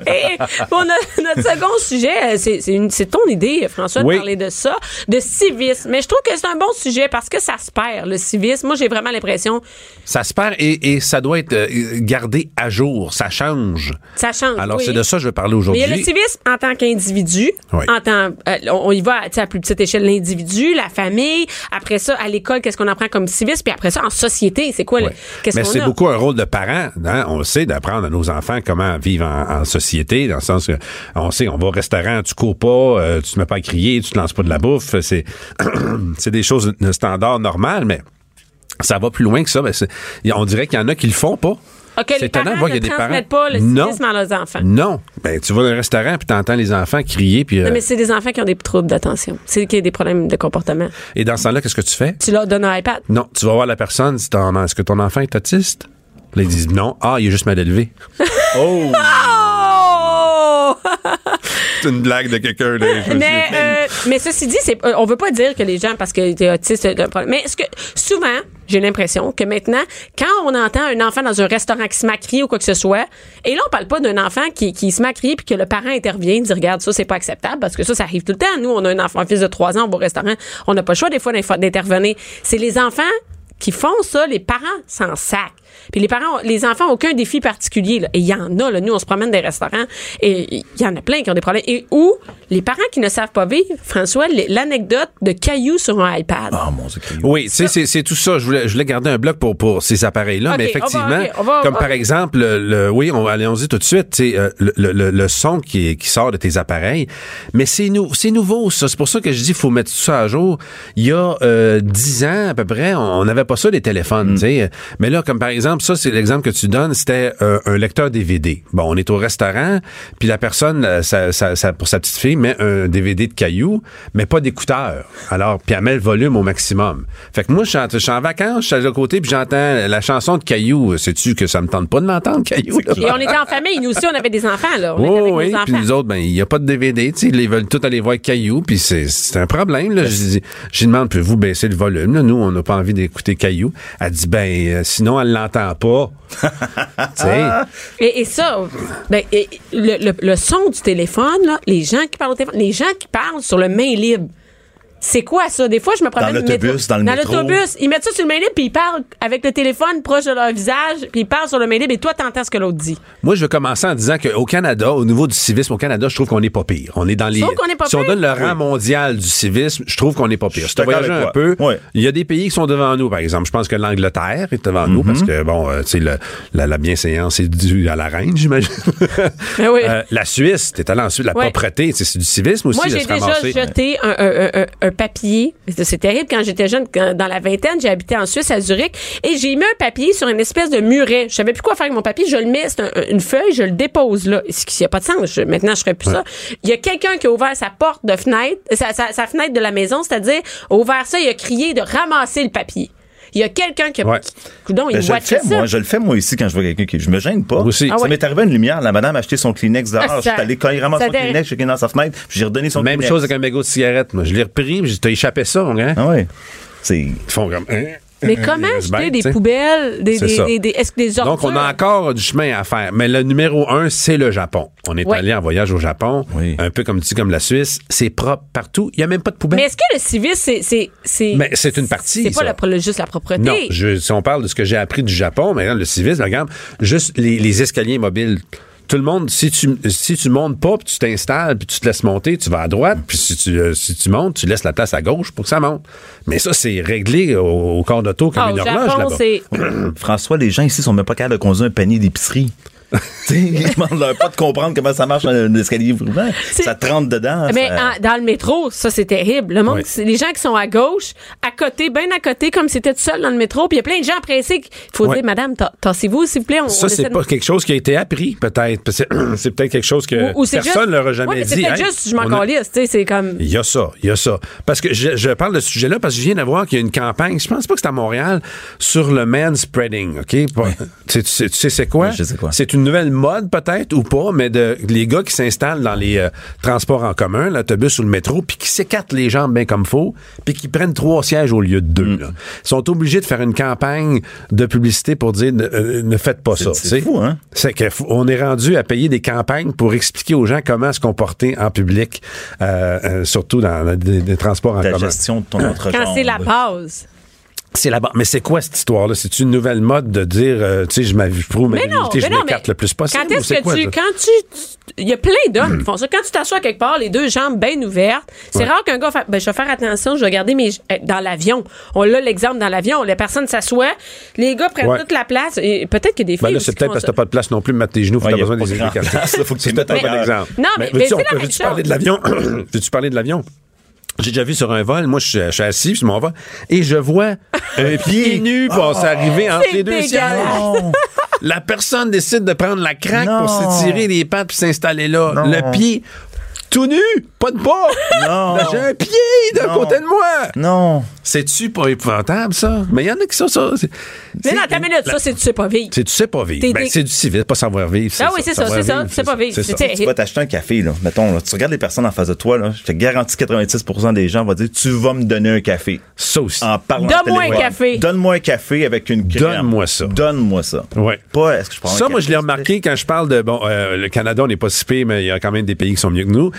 Et notre, notre second sujet, euh, c'est ton idée, François, de parler de ça, de civisme. Mais je trouve que c'est un bon sujet parce que ça se perd, le civisme. Moi, j'ai vraiment l'impression Ça se perd et, et ça doit être euh, gardé à jour. Ça change. ça change. Alors, oui. c'est de ça que je veux parler Mais il aujourd'hui. y a le civisme en tant qu'individu, Oui. en tant, euh, on, y va à plus petite échelle l'individu, la famille. Après ça, à l'école, qu'est-ce qu'on apprend comme civisme, puis après ça, en société, c'est quoi qu'est-ce Mais qu'on c'est a? beaucoup un rôle de parent. hein. On le sait d'apprendre à nos enfants comment vivre en, en société, dans le sens que on sait, on va restaurant, tu cours pas, euh, tu te mets pas à crier, tu te lances pas de la bouffe. C'est c'est des choses de standard normales, mais ça va plus loin que ça. On dirait qu'il y en a qui le font pas. OK, c'est les étonnant parents de voir qu'il y a ne des parents. pas le non. à leurs enfants. Non. Ben, tu vas dans un restaurant puis t'entends les enfants crier puis euh, Non, mais c'est des enfants qui ont des troubles d'attention. C'est qui ont des problèmes de comportement. et dans ce temps-là, qu'est-ce que tu fais? Tu leur donnes un iPad. Non, tu vas voir la personne, si est-ce que ton enfant est autiste? Là, ils disent non. Ah, il est juste mal élevé. Oh! Une blague de quelqu'un. mais, euh, mais ceci dit, c'est, on veut pas dire que les gens, parce que t'es autiste, c'est un problème. Mais est-ce que souvent, j'ai l'impression que maintenant, quand on entend un enfant dans un restaurant qui se crier ou quoi que ce soit, et là, on parle pas d'un enfant qui, qui se crier puis que le parent intervient, dit regarde, ça, c'est pas acceptable, parce que ça, ça arrive tout le temps. Nous, on a un enfant, un fils de 3 ans, on va au restaurant, on n'a pas le choix des fois d'intervenir. C'est les enfants qui font ça, les parents s'en sacent. Puis les parents, ont- les enfants ont aucun défi particulier. Là. Et il y en a. Là. Nous, on se promène des restaurants et il y en a plein qui ont des problèmes. Et où les parents qui ne savent pas vivre, François, l'anecdote de cailloux sur un iPad. Oh mon Dieu. Oui, tu sais, c'est, c'est tout ça. Je voulais, je voulais garder un bloc pour, pour ces appareils-là, mais on va- effectivement, ok, on va- comme on- par exemple, le, le- oui, on, allons-y tout de suite, tu sais, euh, le, le, le- son qui, qui sort de tes appareils, mais c'est, nou, c'est nouveau, ça. C'est pour ça que je dis, faut mettre tout ça à jour. Il y a euh, 10 ans, à peu près, on n'avait pas ça, les téléphones, tu sais. Mais là, comme par exemple, ça, c'est l'exemple que tu donnes, c'était euh, un lecteur DVD. Bon, on est au restaurant, puis la personne, euh, ça, ça- ça- pour sa petite fille, met un DVD de cailloux, mais pas d'écouteur. Alors, puis elle met le volume au maximum. Fait que moi, je suis en, je suis en vacances, je suis à l'autre côté, puis j'entends la chanson de Caillou. Sais-tu que ça me tente pas de l'entendre, Caillou? là? Et on était en famille. Nous aussi, on avait des enfants. Là. On était Oui, avec oui, nos puis nous autres, ben, il n'y a pas de DVD, tu sais, ils veulent tous aller voir Caillou, puis c'est, un problème, là. Je je demande, pouvez-vous baisser le volume, là? Nous, on n'a pas envie d'écouter cailloux. Elle dit, ben, euh, sinon, elle l'entend pas. sais. Et, et ça, ben, et le, le- le son du téléphone, là, les gens qui parlent au téléphone, les gens qui parlent sur le main libre. C'est quoi ça? Des fois, je me promène Dans l'autobus, dans le métro. l'autobus, ils mettent ça sur le main libre, puis ils parlent avec le téléphone proche de leur visage, puis ils parlent sur le main libre, et toi, t'entends ce que l'autre dit. Moi, je vais commencer en disant qu'au Canada, au niveau du civisme au Canada, je trouve qu'on n'est pas pire. On est dans les. est pas si on pire? donne le rang mondial du civisme, je trouve qu'on n'est pas pire. Je voyages avec un toi. peu, il y a des pays qui sont devant nous, par exemple. Je pense que l'Angleterre est devant nous parce que, bon, euh, tu sais, la, la bienséance est due à la reine, j'imagine. Ben oui. Euh, la Suisse, t'es allé ensuite, la Ouais. propreté, tu sais, c'est du civisme aussi. Moi, de j'ai se déjà jeté un, un- un- un- un papier. C'est terrible quand j'étais jeune, quand- dans la vingtaine, j'ai habité en Suisse, à Zurich, et j'ai mis un papier sur une espèce de muret. Je savais plus quoi faire avec mon papier. Je le mets, c'est un- une feuille, je le dépose là. Ce qui n'a pas de sens. Je- maintenant, je ferais plus ça. Il y a quelqu'un qui a ouvert sa porte de fenêtre, sa, sa- sa fenêtre de la maison, c'est-à-dire, a ouvert ça, il a crié de ramasser le papier. Il y a quelqu'un qui a. Ouais. Coudon, il Ben, je le fais, ça. moi. Je le fais, moi, ici, quand je vois quelqu'un qui. Je me gêne pas. Aussi. Ah Ça ouais. m'est arrivé à une lumière. La madame a acheté son Kleenex dehors. Ah, je suis allé, quand il ramasse son Kleenex, j'ai dans sa fenêtre, puis j'ai redonné son Même Kleenex. chose avec un mégot de cigarette. Moi, je l'ai repris, puis t'as échappé ça, mon gars. Ah ouais. C'est. Ils font comme. hein, Mais hein, comment ils acheter des poubelles, des, des, des- des- est-ce que des ordures? Donc, on a encore du chemin à faire. Mais le numéro un, c'est le Japon. On est Ouais. allé en voyage au Japon, Oui. un peu comme tu dis, comme la Suisse. C'est propre partout. Il n'y a même pas de poubelle. Mais est-ce que le civisme, c'est. c'est- c'est- Mais c'est une partie, C'est pas ça. la juste la propreté? Non, je- si on parle de ce que j'ai appris du Japon, mais regarde, le civisme, regarde, juste les, les escaliers mobiles. Tout le monde, si tu si tu montes pas, puis tu t'installes, puis tu te laisses monter, tu vas à droite, puis si tu euh, si tu montes, tu laisses la place à gauche pour que ça monte. Mais ça, c'est réglé au, au corps d'auto comme Ah, une horloge là-bas. François, les gens ici sont même pas capables de conduire un panier d'épicerie. Ils demandent leur pas de comprendre comment ça marche un escalier roulant. Ça te rentre dedans. Mais ça- en- dans le métro, ça c'est terrible. Le monde, Oui. les gens qui sont à gauche, à côté, bien à côté, comme si c'était tout seul dans le métro. Puis il y a plein de gens pressés. Il faut Oui. dire, Madame, ta- tassez-vous s'il vous plaît. On, Ça, c'est de- pas quelque chose qui a été appris, peut-être. C'est peut-être quelque chose que Ou- ou c'est personne ne leur a jamais Ouais, dit. C'est Hey, juste, je m'en a- c'est comme. Il y a ça, il y a ça. Parce que je, je parle de ce sujet-là parce que je viens d'avoir qu'il y a une campagne, je pense pas que c'est à Montréal, sur le man spreading, OK? Tu, sais- c'est quoi? Oui, je sais quoi. C'est une nouvelle mode peut-être ou pas, mais de les gars qui s'installent dans les euh, transports en commun, l'autobus ou le métro, puis qui s'écartent les jambes bien comme faut, puis qui prennent trois sièges au lieu de deux. Mm. là. Ils sont obligés de faire une campagne de publicité pour dire ne, euh, ne faites pas ça. c'est fou, hein? C'est qu'on est rendu à payer des campagnes pour expliquer aux gens comment se comporter en public, euh, euh, surtout dans le- des, des transports en la commun. gestion de ton autre Quand c'est la base. C'est là-bas. Mais c'est quoi cette histoire-là? C'est une nouvelle mode de dire, euh, tu sais, je m'avoue, ma Mais non, je mais m'écarte mais le plus possible. Quand est-ce que quoi, tu, ça? quand tu, il y a plein d'hommes qui font ça. Quand tu t'assois quelque part, les deux jambes bien ouvertes, c'est Ouais. rare qu'un gars, fasse, ben, je vais faire attention, je vais garder mes, euh, dans l'avion. On a l'exemple dans l'avion, la personne s'assoit, les gars prennent Ouais. toute la place, et peut-être a des filles Ben là, aussi c'est peut-être parce que t'as pas de place non plus de mettre tes genoux, faut Ouais, que t'as y a besoin pas des là, faut que tu mettes un terre. exemple. Non, mais- mais la même veux-tu parler chose. de l'avion? veux-tu parler de l'avion? J'ai déjà vu sur un vol, moi je suis, je suis assis sur mon vol et je vois un pied nu passer arriver entre les deux sièges. La personne décide de prendre la craque Non. pour s'étirer les pattes puis s'installer là. Non. Le pied tout nu, pas de bas. Non. J'ai un pied d'un côté de moi. Non. C'est-tu pas épouvantable ça? Mais il y en a qui sont ça. c'est- Mais non, ta minute, ça, c'est tu sais pas vivre. c'est tu sais pas vivre. Ben, c'est du civil, pas savoir vivre. Ah oui, c'est ça, c'est ça, vivre, c'est pas vivre. Tu vas t'acheter un café, là. Mettons, là, tu regardes les personnes en face de toi, là. Je te garantis 96% des gens vont dire Tu vas me donner un café. Ça aussi. En parlant Donne-moi un café. Donne-moi un café avec une crème. Donne-moi ça. Donne-moi ça. Ouais. Pas est-ce que je prends un Ça, moi, je l'ai remarqué quand je parle de bon, euh, le Canada, on n'est pas si pire, mais il y a quand même des pays qui sont mieux que nous.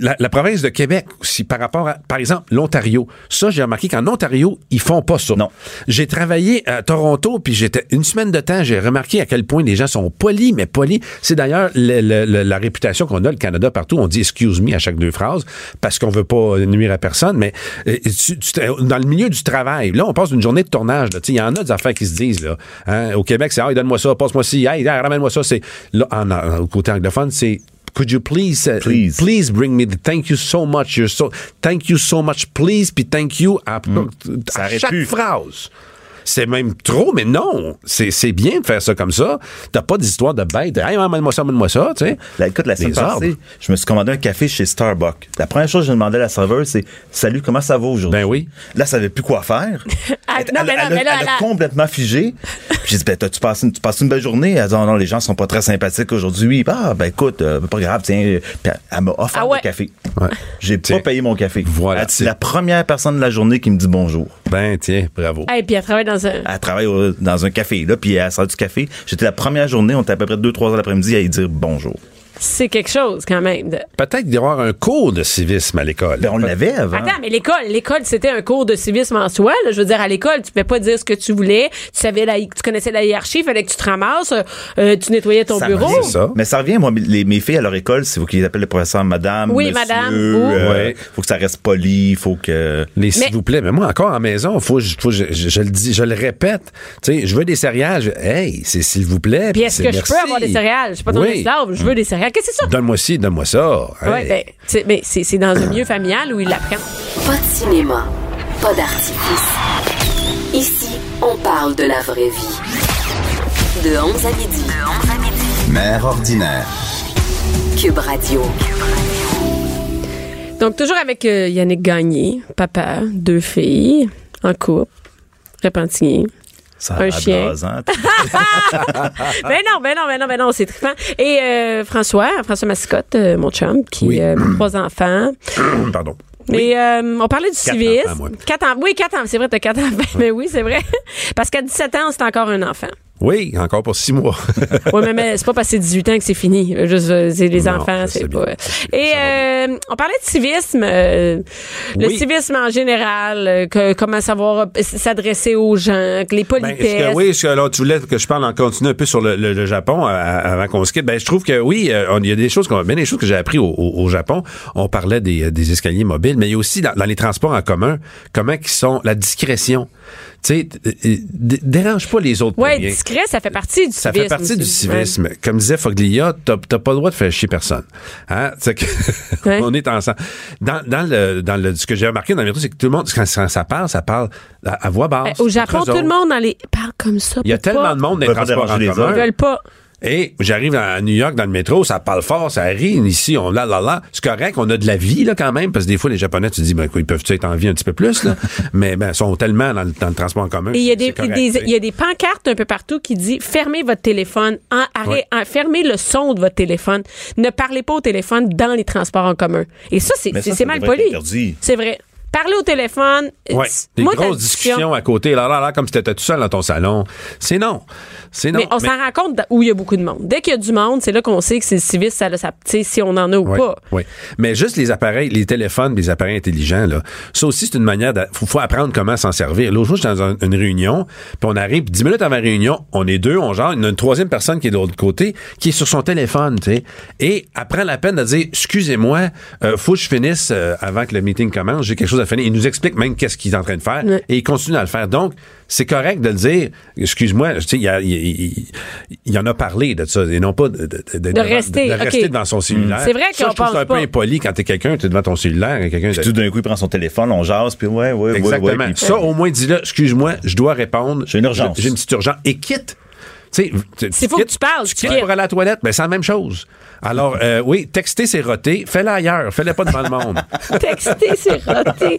La, la province de Québec aussi, par rapport à, par exemple, l'Ontario. Ça, j'ai remarqué qu'en Ontario, ils font pas ça. Non. J'ai travaillé à Toronto, puis j'étais une semaine de temps, j'ai remarqué à quel point les gens sont polis, mais polis. C'est d'ailleurs le- le- le- la réputation qu'on a, le Canada partout. On dit excuse me à chaque deux phrases parce qu'on veut pas nuire à personne, mais euh, tu- tu dans le milieu du travail, là, on passe d'une journée de tournage. là. Tu sais, Il y en a des affaires qui se disent. Là. Hein? Au Québec, c'est hey, donne-moi ça, passe-moi ci, hey, ramène-moi ça. C'est là, en, en- au côté anglophone, c'est Could you please, uh, Please. please bring me the thank you so much. You're so thank you so much, please, puis thank you à, Ça à aurait chaque pu. phrase. C'est même trop, mais non. C'est c'est bien de faire ça comme ça. T'as pas d'histoire de bête. Hey, amène-moi ça, amène-moi ça, tu sais. Là, écoute, la semaine passée, je me suis commandé un café chez Starbucks. La première chose que j'ai demandé à la serveuse, c'est Salut, comment ça va aujourd'hui? Ben oui. Là, elle savait plus quoi faire. Ah, Elle, non, mais non, elle a- mais là, elle a complètement figé. J'ai dit, ben, tu passes une, tu passes une belle journée? Elle dit, oh, non, les gens sont pas très sympathiques aujourd'hui. Ah, ben, écoute, euh, pas grave, tiens. Puis elle m'a offert Ah ouais. le café. Ouais. J'ai pas payé mon café. Voilà. C'est la première personne de la journée qui me dit bonjour. Ben, tiens, bravo. Et puis elle travaille dans Elle travaille dans un café, là, puis elle sort du café. J'étais la première journée, on était à peu près 2-3 heures l'après-midi à y dire bonjour. C'est quelque chose quand même. de- Peut-être d'y avoir un cours de civisme à l'école. Ben, on l'avait avant. Attends, mais l'école, l'école, c'était un cours de civisme en soi. là. Je veux dire, à l'école, tu pouvais pas dire ce que tu voulais. Tu savais, la, tu connaissais la hiérarchie, il fallait que tu te ramasses, euh, euh, tu nettoyais ton Ça bureau. ça. Mais ça revient, moi, les, mes filles à leur école, c'est vous qui appellent le professeur madame, Oui, monsieur, madame, euh, faut que ça reste poli, faut que... Les s'il vous plaît, mais moi encore en maison, faut, je- faut, je, je, je le dis, je le répète. Tu sais, je veux des céréales. Je- hey, c'est s'il vous plaît. Puis est-ce que je peux avoir des céréales? Je suis pas ton Oui. esclave, je veux des céréales. Qu'est-ce que c'est ça? Donne-moi ci, donne-moi ça. Ouais, Hey. ben, c'est, ben, c'est, c'est dans un milieu familial où ils l'apprennent. Pas de cinéma, pas d'artifice. Ici, on parle de la vraie vie. De 11 à midi. Mère ordinaire. Cube Radio. Donc, toujours avec euh, Yannick Gagné, papa, deux filles, en couple, repentigné. Ça Un chien. blasant. ben non, ben non, ben non, ben non, c'est trippant. Et euh, François, François Mascotte, euh, mon chum, qui Oui. a trois enfants. Pardon. Mais euh, on parlait du Quatre civisme. enfants. Quatre enfants. Oui, quatre enfants. C'est vrai, t'as quatre enfants. Mais oui, c'est vrai. Parce qu'à 17 ans, c'est encore un enfant. Oui, encore pour six mois. Oui, mais, mais c'est pas passé 18 ans que c'est fini. Juste, euh, c'est les Non, enfants, c'est pas. bien. Et euh, on parlait de civisme. euh, Le civisme en général, euh, que, comment savoir euh, s'adresser aux gens, que les Ben, politesses. est-ce que, oui, que là, tu voulais que je parle en continu un peu sur le, le- le Japon euh, avant qu'on se quitte? Ben, je trouve que oui, euh, il y a des choses, qu'on- bien des choses que j'ai appris au, au- au Japon. On parlait des, des escaliers mobiles, mais il y a aussi dans, dans les transports en commun, comment qui sont la discrétion. Tu sais, d- d- dérange pas les autres. rien. discret, ça fait partie du Ça civisme. fait partie du civisme. Comme disait Foglia, t'as t'as pas le droit de faire chier personne. Hein? C'est que Ouais. on est ensemble. Dans, dans le, dans le, ce que j'ai remarqué dans le métro, c'est que tout le monde, quand ça, ça parle, ça parle à, à voix basse. Ouais. Au Japon, tout le monde dans les parle comme ça. Il y a tellement pas. de monde dans les transports en déranger les commun. Ils veulent pas. Et j'arrive à New York dans le métro, ça parle fort, ça rit. Ici, on là, là, là. C'est correct, on a de la vie, là, quand même, parce que des fois, les Japonais, tu te dis, ben, quoi, ils peuvent être en vie un petit peu plus, là? mais, ben, ils sont tellement dans le, dans le transport en commun. Il y a des, il y a des pancartes un peu partout qui dit fermez votre téléphone, en, arrêt- en- fermez le son de votre téléphone, ne parlez pas au téléphone dans les transports en commun. Et ça, c'est mal poli. C'est vrai. Parler au téléphone. Ouais, des moi, grosses discussions à côté, là, là, là, comme si t'étais tout seul dans ton salon. C'est non. C'est non. Mais on s'en rend compte où il y a beaucoup de monde. Dès qu'il y a du monde, c'est là qu'on sait que c'est le civisme, ça, a sa- tu sais, si on en a ou Oui, pas. oui. Mais juste les appareils, les téléphones, les appareils intelligents, là, ça aussi, c'est une manière de. Faut, faut apprendre comment s'en servir. L'autre jour, j'étais dans un- une réunion, puis on arrive, puis dix minutes avant la réunion, on est deux, on genre, il y a une troisième personne qui est de l'autre côté, qui est sur son téléphone, tu sais. Et elle prend la peine de dire, excusez-moi, euh, faut que je finisse euh, avant que le meeting commence, j'ai quelque chose à finir. Il nous explique même qu'est-ce qu'il est en train de faire, et il continue à le faire. Donc, c'est correct de le dire, excuse-moi, tu sais, il, y a- il- il- il y en a parlé de ça, et non pas de, de, de- de- rester, de rester ok. devant son cellulaire. C'est vrai qu'on je trouve pense ça un peu pas. impoli quand t'es quelqu'un, t'es devant ton cellulaire et quelqu'un. Tout d'un coup, il prend son téléphone, on jase, puis ouais, ouais, ouais, Exactement. ouais. puis- ça, au moins, dis-le, excuse-moi, je dois répondre. J'ai une urgence. J'ai une petite urgence. Et quitte. Tu sais, tu- C'est tu faut que tu parles, Tu tu quittes pour aller à la toilette, ben c'est la même chose. Alors, euh, oui, texter, c'est roté. Fais-le ailleurs. Fais-le pas devant le monde. Texter, c'est roté.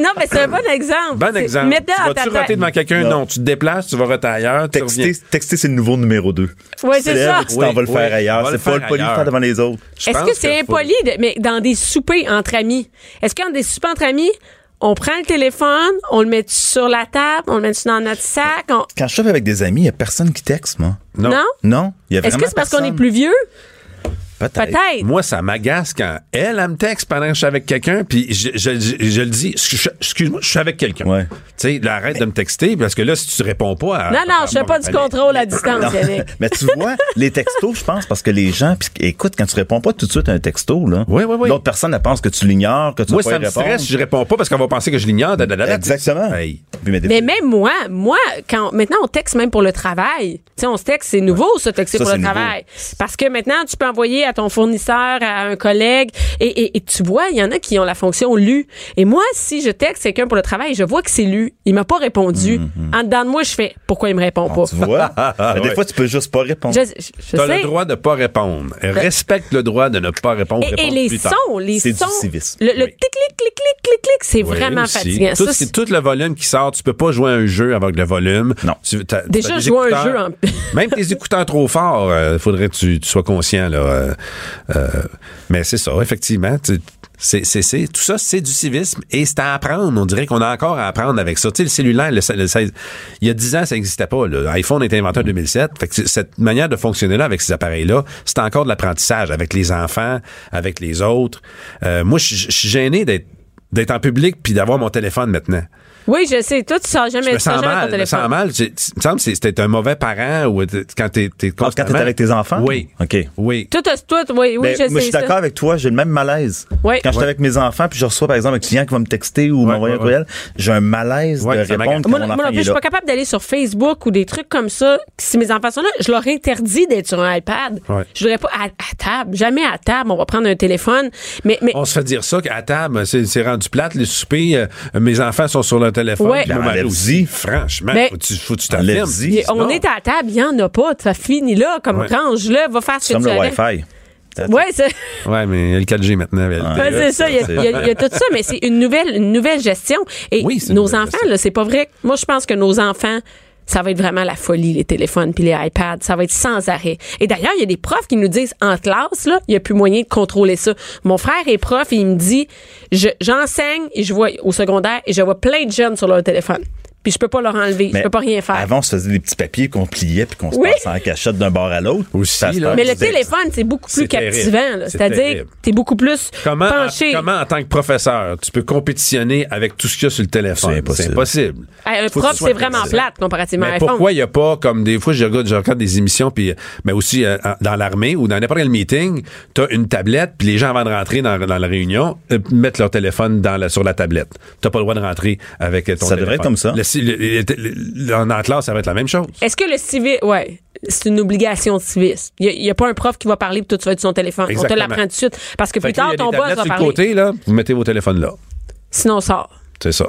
Non, mais c'est un bon exemple. Bon exemple. Tu vas-tu roter devant quelqu'un? Non. Non. Tu te déplaces, tu vas roter ailleurs. tu Texter, texter, c'est le nouveau numéro 2. Ouais, c'est ça. Tu t'en Oui, vas le oui, faire ailleurs. le C'est pas le poli de faire devant les autres. Est-ce que c'est impoli, mais dans des soupers entre amis? Est-ce qu'en des soupers entre amis, on prend le téléphone, on le met sur la table, on le met dans notre sac? on- Quand je suis avec des amis, il n'y a personne qui texte, moi. Non? Non? Non? Il y a Est-ce que c'est parce qu'on est plus vieux? Peut-être. Peut-être. Moi, ça m'agace quand elle, elle me texte pendant que je suis avec quelqu'un, puis je, je, je- je le dis, excuse-moi, je suis avec quelqu'un. Ouais. Tu sais, arrête de me texter, parce que là, si tu réponds pas à. Non, non, à je fais pas du contrôle à distance. Yannick. Mais tu vois, les textos, je pense, parce que les gens, puis écoute, quand tu réponds pas tout de suite à un texto, là, Oui, oui, oui. l'autre personne, elle pense que tu l'ignores, que tu Moi, vas pas ça y me répondre. stresse si je réponds pas parce qu'on va penser que je l'ignore. da, da, da, da. Exactement. Hey. Mais même moi, moi, quand maintenant on texte même pour le travail. Tu sais, on se texte, c'est nouveau ça, texter Ça, pour le nouveau. travail. Parce que maintenant, tu peux envoyer à ton fournisseur, à un collègue. Et, et- et tu vois, il y en a qui ont la fonction lu. Et moi, si je texte quelqu'un pour le travail, je vois que c'est lu. Il m'a pas répondu. En dedans de moi, je fais pourquoi il me répond pas? Tu vois? Mais Des Ouais. fois, tu peux juste pas répondre. Je, je- je T'as sais. le droit de pas répondre. Respecte le droit de ne pas répondre. Et, les plus tard. sons, les C'est du sons. civisme. Le, le Oui. tic, clic, clic, clic, clic, clic, c'est Oui, vraiment aussi. fatigant. Tout, c'est- tout le volume qui sort, tu peux pas jouer à un jeu avec le volume. Non. Tu, t'as- Déjà, t'as jouer à un jeu en- Même tes écouteurs trop forts, il faudrait que tu, tu sois conscient. Là, euh, euh, mais c'est ça, effectivement. tu- c'est, c'est, c'est- tout ça, c'est du civisme et c'est à apprendre. On dirait qu'on a encore à apprendre avec ça. Tu sais, le cellulaire, le, le 16, il y a 10 ans, ça n'existait pas. L'iPhone a été inventé en 2007. Fait que c'est- cette manière de fonctionner là avec ces appareils-là, c'est encore de l'apprentissage avec les enfants, avec les autres. Euh, moi, je je suis gêné d'être, d'être en public puis d'avoir mon téléphone maintenant. Oui, je sais. Toi, tu sors jamais, Je me sens ton mal. Je me téléphone. sens mal. Il me semble que c'est- c'était un mauvais parent ou quand t'es, t'es Ah, quand constamment... t'es avec tes enfants? Oui. OK. Oui. Toi, t'as- toi, oui, oui, Ben, je moi, je sais. suis d'accord avec toi, j'ai le même malaise. Ouais. Quand je suis avec mes enfants, puis je reçois, par exemple, un client qui va me texter ou m'envoyer ouais, un courriel, j'ai un malaise Ouais, de répondre Moi, moi non plus, je suis pas capable d'aller sur Facebook ou des trucs comme ça. Si mes enfants sont là, je leur interdis d'être sur un iPad. Ouais. Je voudrais pas à, à table, jamais à table. On va prendre un téléphone. Mais, mais On se fait dire ça qu'à table, c'est, rendu plate, les soupers, euh, mes enfants sont sur leur téléphone. Ouais. aussi. Franchement, Ben, faut que tu, faut tu et on est à table, il y en a pas. Ça finit là, comme Ouais. range-le, va faire ce que Comme tu le. Wi-Fi. Ouais, c'est Ouais, mais il y a le 4G maintenant. ouais, c'est ça. Il y, a, il y a- il y a tout ça, mais c'est une nouvelle, une nouvelle gestion. Et Oui, nos enfants, gestion. là, c'est pas vrai. Moi, je pense que nos enfants, ça va être vraiment la folie, les téléphones puis les iPads. Ça va être sans arrêt. Et d'ailleurs, il y a des profs qui nous disent en classe, là, il n'y a plus moyen de contrôler ça. Mon frère est prof et il me dit, je, j'enseigne et je vois au secondaire et je vois plein de jeunes sur leur téléphone. Puis je peux pas leur enlever. je peux pas rien faire. Avant, on se faisait des petits papiers qu'on pliait puis qu'on se Oui. passait en cachette d'un bord à l'autre. Aussi, Ça là. mais le téléphone, c'est beaucoup plus captivant. C'est-à-dire, terrible. t'es beaucoup plus Comment, penché. comment, en tant que professeur, tu peux compétitionner avec tout ce qu'il y a sur le téléphone? C'est impossible. C'est impossible. Hey, un Faut que prof, tu c'est vraiment plate comparativement à Mais iPhone. pourquoi il n'y a pas, comme des fois, je regarde, je regarde des émissions, puis, mais aussi euh, dans l'armée ou dans n'importe quel meeting, tu as une tablette, puis les gens, avant de rentrer dans, dans la réunion, euh, mettent leur téléphone dans la, sur la tablette. Tu pas le droit de rentrer avec ton Ça téléphone. devrait être comme ça. Le- en classe, ça va être la même chose. Est-ce que le civil, ouais, c'est une obligation de civisme. Il n'y a, pas un prof qui va parler puis toi tu vas être sur son téléphone. On te Exactement. l'apprend tout de suite. Parce que Fait plus tard, ton boss va parler. le côté, là, vous mettez vos téléphones là. Sinon, on sort. C'est ça.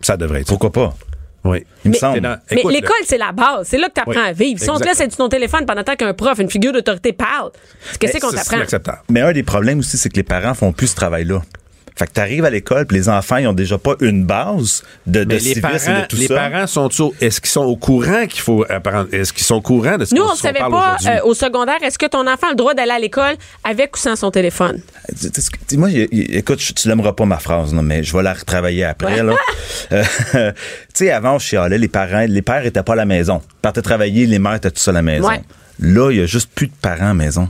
Ça devrait être ça. Pourquoi pas? Oui. Il me Mais- semble. T'es dans- Mais l'école, c'est la base. C'est là que tu apprends Oui, à vivre. Si on te laisse exactement. être sur ton téléphone pendant tant qu'un prof, une figure d'autorité parle, qu'est-ce qu'on c'est t'apprend? inacceptable. Mais un des problèmes aussi, c'est que les parents font plus ce travail-là. Fait que t'arrives à l'école, puis les enfants, ils ont déjà pas une base de, de les civisme et parents, de tout les ça. parents sont au, est-ce qu'ils sont au courant qu'il faut apprendre, est-ce qu'ils sont au courant de ce Nous, qu'on on qu'on savait parle pas aujourd'hui? euh, au secondaire, est-ce que ton enfant a le droit d'aller à l'école avec ou sans son téléphone? Tu- Moi, écoute, tu l'aimeras pas ma phrase, là, mais je vais la retravailler après. là. Euh, tu sais, avant, je chialais, les parents, les pères étaient pas à la maison. Ils partaient travailler, les mères étaient tous à la maison. Ouais. Là, il y a juste plus de parents à la maison.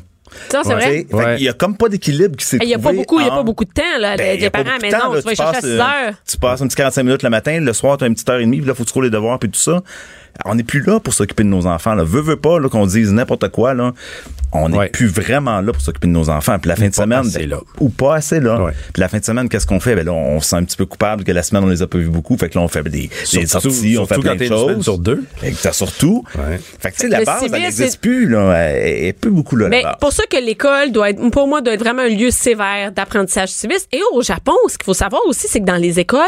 Ça, c'est vrai? Ouais. qu'il y a comme pas d'équilibre qui s'est Il n'y a pas beaucoup, il y a pas beaucoup de temps, là. Ben, les il y a pas parents à la beaucoup de temps, maison, là. tu vas chercher à passes, 6 euh, heures. Tu passes un petit 45 minutes le matin, le soir, tu as une petite heure et demie, puis là, faut que tu les devoirs, puis tout ça. On n'est plus là pour s'occuper de nos enfants. Là. Veux, veux pas qu'on dise n'importe quoi. Là. On n'est Ouais. plus vraiment là pour s'occuper de nos enfants. Puis la fin de semaine, assez ben, là. ou pas assez là. Ouais. Puis la fin de semaine, qu'est-ce qu'on fait? Ben là, on se sent un petit peu coupable que la semaine, on les a pas vus beaucoup. Fait que là, on fait des, des Surtout- sorties, on fait plein de choses. sur deux. Et que t'as surtout. Ouais. Fait que tu sais, la Le base, civil, elle n'existe plus. Là. Elle elle est plus beaucoup là, Mais pour ça que l'école doit être, pour moi, doit être vraiment un lieu sévère d'apprentissage civiste. Et au Japon, ce qu'il faut savoir aussi, c'est que dans les écoles,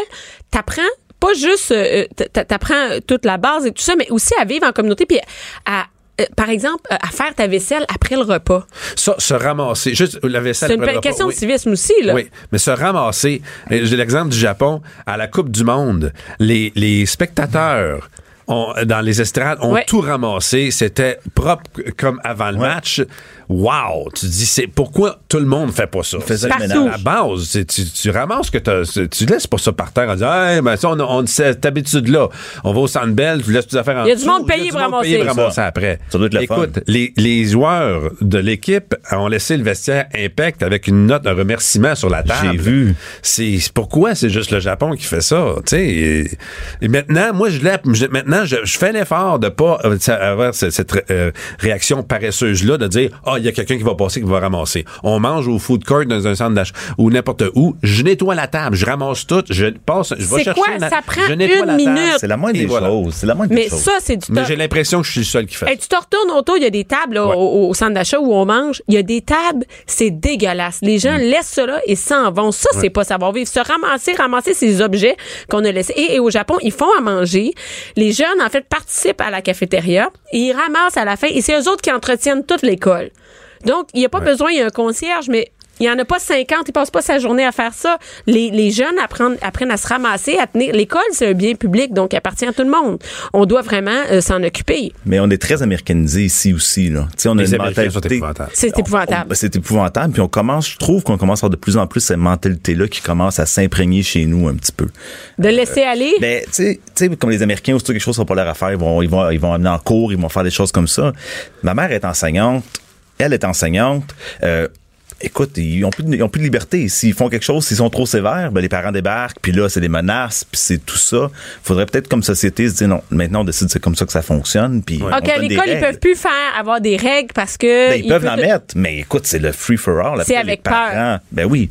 t'apprends pas juste, euh, t'a- t'apprends toute la base et tout ça, mais aussi à vivre en communauté, puis à, euh, par exemple, euh, à faire ta vaisselle après le repas. Ça, se ramasser, juste la vaisselle. C'est une après le repas, question oui. de civisme aussi, là. Oui, mais se ramasser. J'ai l'exemple du Japon. À la Coupe du Monde, les, les spectateurs ont, dans les estrades ont Ouais. tout ramassé. C'était propre comme avant le match. Wow! Tu dis, c'est pourquoi tout le monde fait pas ça? C'est. À la base, c'est- tu, tu ramasses que tu laisses pas ça par terre en disant, hey, ben ça, on a on cette habitude-là. On va au Centre Bell, tu laisses tes affaires en Il y a du monde payé pour ramasser. payé pour Ça. après. Ça doit être le Écoute, fun. les, les joueurs de l'équipe ont laissé le vestiaire impact avec une note de remerciement sur la table. J'ai vu. C'est pourquoi c'est juste le Japon qui fait ça, tu sais. Et, et maintenant, moi je maintenant je, je fais l'effort de pas euh, avoir cette, cette, euh, réaction paresseuse-là de dire, ah, il y a quelqu'un qui va passer, qui va ramasser. On mange au food court dans un centre d'achat ou n'importe où. Je nettoie la table, je ramasse tout, je passe, je vais C'est chercher. quoi? la- Ça prend je nettoie une la table. minute. C'est la moindre Et des voilà. choses. C'est la moindre Mais des choses. ça, c'est du Mais j'ai l'impression que je suis le seul qui fait. Hey, tu te retournes autour, il y a des tables là, Ouais. au, au centre d'achat où on mange. Il y a des tables, c'est dégueulasse. Les Mm. gens laissent ça là et s'en vont. Ça, c'est pas savoir-vivre. Se ramasser, ramasser ces objets qu'on a laissés. Et, et au Japon, ils font à manger. Les jeunes, en fait, participent à la cafétéria et ils ramassent à la fin. Et c'est eux autres qui entretiennent toute l'école. Donc, il n'y a pas besoin, il y a un concierge, mais il n'y en a pas 50, il passe pas sa journée à faire ça. Les, les jeunes apprennent, apprennent à se ramasser, à tenir. L'école, c'est un bien public, donc il appartient à tout le monde. On doit vraiment euh, s'en occuper. Mais on est très américanisé ici aussi. Là. Tu sais, on a une mentalité. C'est épouvantable. c'est épouvantable. Puis on commence, je trouve qu'on commence à avoir de plus en plus cette mentalité-là qui commence à s'imprégner chez nous un petit peu. De laisser aller? Ben, tu sais- tu sais, comme les Américains, aussitôt quelque chose sera pas leur affaire, ils vont, ils vont, ils vont amener en cours, ils vont faire des choses comme ça. Ma mère est enseignante, elle est enseignante. Euh, écoute, ils ont plus de, ils ont plus de liberté. S'ils font quelque chose, s'ils sont trop sévères, ben les parents débarquent, puis là, c'est des menaces, puis c'est tout ça. Faudrait peut-être comme société se dire non, maintenant on décide c'est comme ça que ça fonctionne, puis on OK, à l'école, ils peuvent plus faire avoir des règles parce que. Ben, ils peuvent peuvent en te- mettre, mais écoute, c'est le free for all. C'est avec les parents, peur. Ben oui.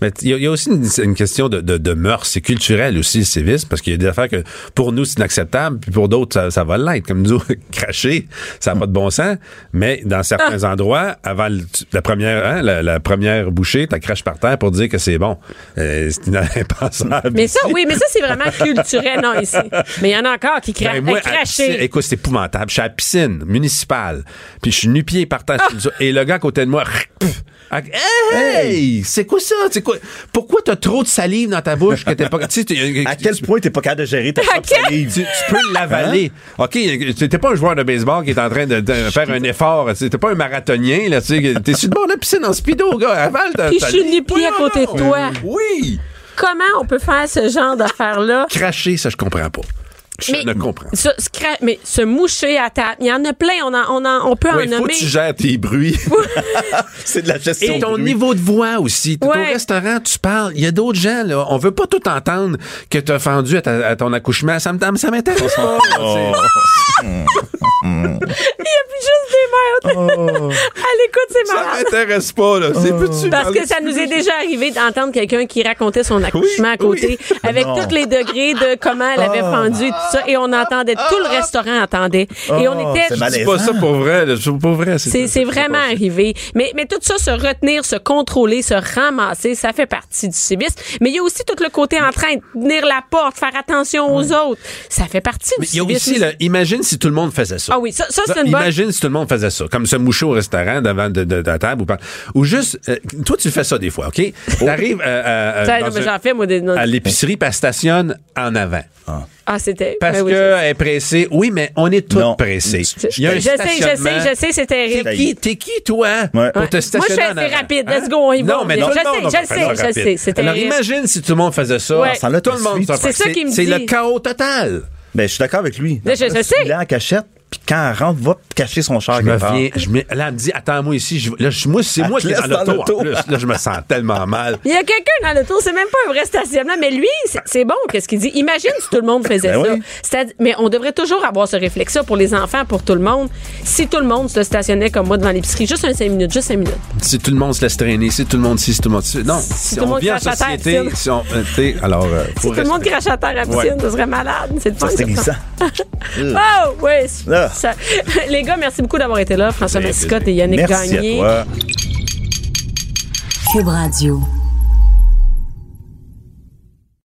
Mais il y, y a aussi une, une question de, de, de mœurs. C'est culturel aussi, le sévisme, parce qu'il y a des affaires que pour nous, c'est inacceptable, puis pour d'autres, ça, ça va l'être. Comme nous, cracher, ça n'a pas de bon sens. Mais dans certains Ah. endroits, avant le- la première hein, la, la première bouchée, tu craches par terre pour dire que c'est bon. Euh, c'est impensable. Mais ça, oui, mais ça, c'est vraiment culturel, non, ici. Mais il y en a encore qui Ben, à cracher. écoute, c'est épouvantable. Je suis à la piscine municipale, puis je suis nu-pied par terre. Ah! Et le gars à côté de moi, pff, hey, c'est quoi ça? C'est quoi? Pourquoi t'as trop de salive dans ta bouche que t'es pas... Tu sais, t'es- À quel point t'es pas capable de gérer ta propre salive? tu, tu peux l'avaler. Hein? OK, t'es pas un joueur de baseball qui est en train de, de faire un effort. T'es pas un marathonien. là, tu sais, T'es sur le bord de la piscine en speedo, gars. Avale ta Puis je suis salive. nu-pied à côté de toi. Oui. Comment on peut faire ce genre d'affaires-là? Cracher, ça, je comprends pas. Je Mais, ne comprends cra- mais se moucher à table, il y en a plein, on, en, on, en- on peut en faut nommer. que tu gères tes bruits. C'est de la gestion Et ton bruit. niveau de voix aussi. T'es Ouais. au restaurant, tu parles. Il y a d'autres gens, là. On veut pas tout entendre que t'as fendu à, ta- à ton accouchement. Ça me- ça m'intéresse pas. Oh. Il y a plus juste mères. à l'écoute, c'est Ça malade. m'intéresse pas, là. C'est peux-tu Parce que ça nous est déjà arrivé d'entendre quelqu'un qui racontait son accouchement Oui, à côté, oui. avec Non. tous les degrés de comment elle avait fendu et tout ça, et on entendait, tout le restaurant entendait. et on Oh, était... c'est C'est pas ça pour vrai, là. C'est pas vrai. C'est, c'est vraiment arrivé. Mais, mais tout ça, se retenir, se contrôler, se ramasser, ça fait partie du civisme. Mais il y a aussi tout le côté en train de tenir la porte, faire attention aux autres. Ça fait partie Mais du il y a civisme. aussi, là, imagine si tout le monde faisait ça. Ah oui, ça, ça c'est une bonne... Imagine si tout le monde faisait ça, comme se moucher au restaurant devant de, de- de la table ou pas. Ou juste, euh, toi tu fais ça des fois, ok? T'arrives euh, euh, non, à l'épicerie, puis elle stationne en avant. Ah, c'était... Parce ben oui, qu'elle est pressée. Oui, mais on est tous Non. pressés. Je, Il y a un je sais, je sais, stationnement. je sais, c'est terrible. T'es qui, t'es qui, toi, Ouais. pour te Moi, je stationner suis assez rapide. Hein? Let's go, on y va. Non, mais Je tout le sais, je sais, je rapide. sais, c'est Alors, terrible. imagine si tout le monde faisait ça. Ouais. Là, Tout le monde C'est ça qui me C'est le chaos total. Ben, je suis d'accord avec lui. Je- je sais. Il est en cachette, puis quand elle rentre, va cacher son char Je me viens, je me- là, elle me dit, attends-moi ici. Je, là, je- moi, c'est moi te qui est laisse dans l'auto. l'auto. Là, je me sens tellement mal. Il y a quelqu'un dans le tour, c'est même pas un vrai stationnement, mais lui, c'est- bon, qu'est-ce qu'il dit? Imagine si tout le monde faisait Ben ça. oui. Mais on devrait toujours avoir ce réflexe-là pour les enfants, pour tout le monde. Si tout le monde se stationnait comme moi devant l'épicerie, juste un 5 minutes, juste 5 minutes. Si tout le monde se laisse traîner, si tout le monde si, si tout le monde si. Non, si, tout le on monde vit en crache à terre, société, Christine. si on, alors, euh, Si tout le monde crache à terre à la piscine, Ouais. ça serait malade. C'est le fun. C'est glissant. Oh, oui. Ça- Les gars, merci beaucoup d'avoir été là. François Massicotte et Yannick Merci Gagné. à toi. Cube Radio.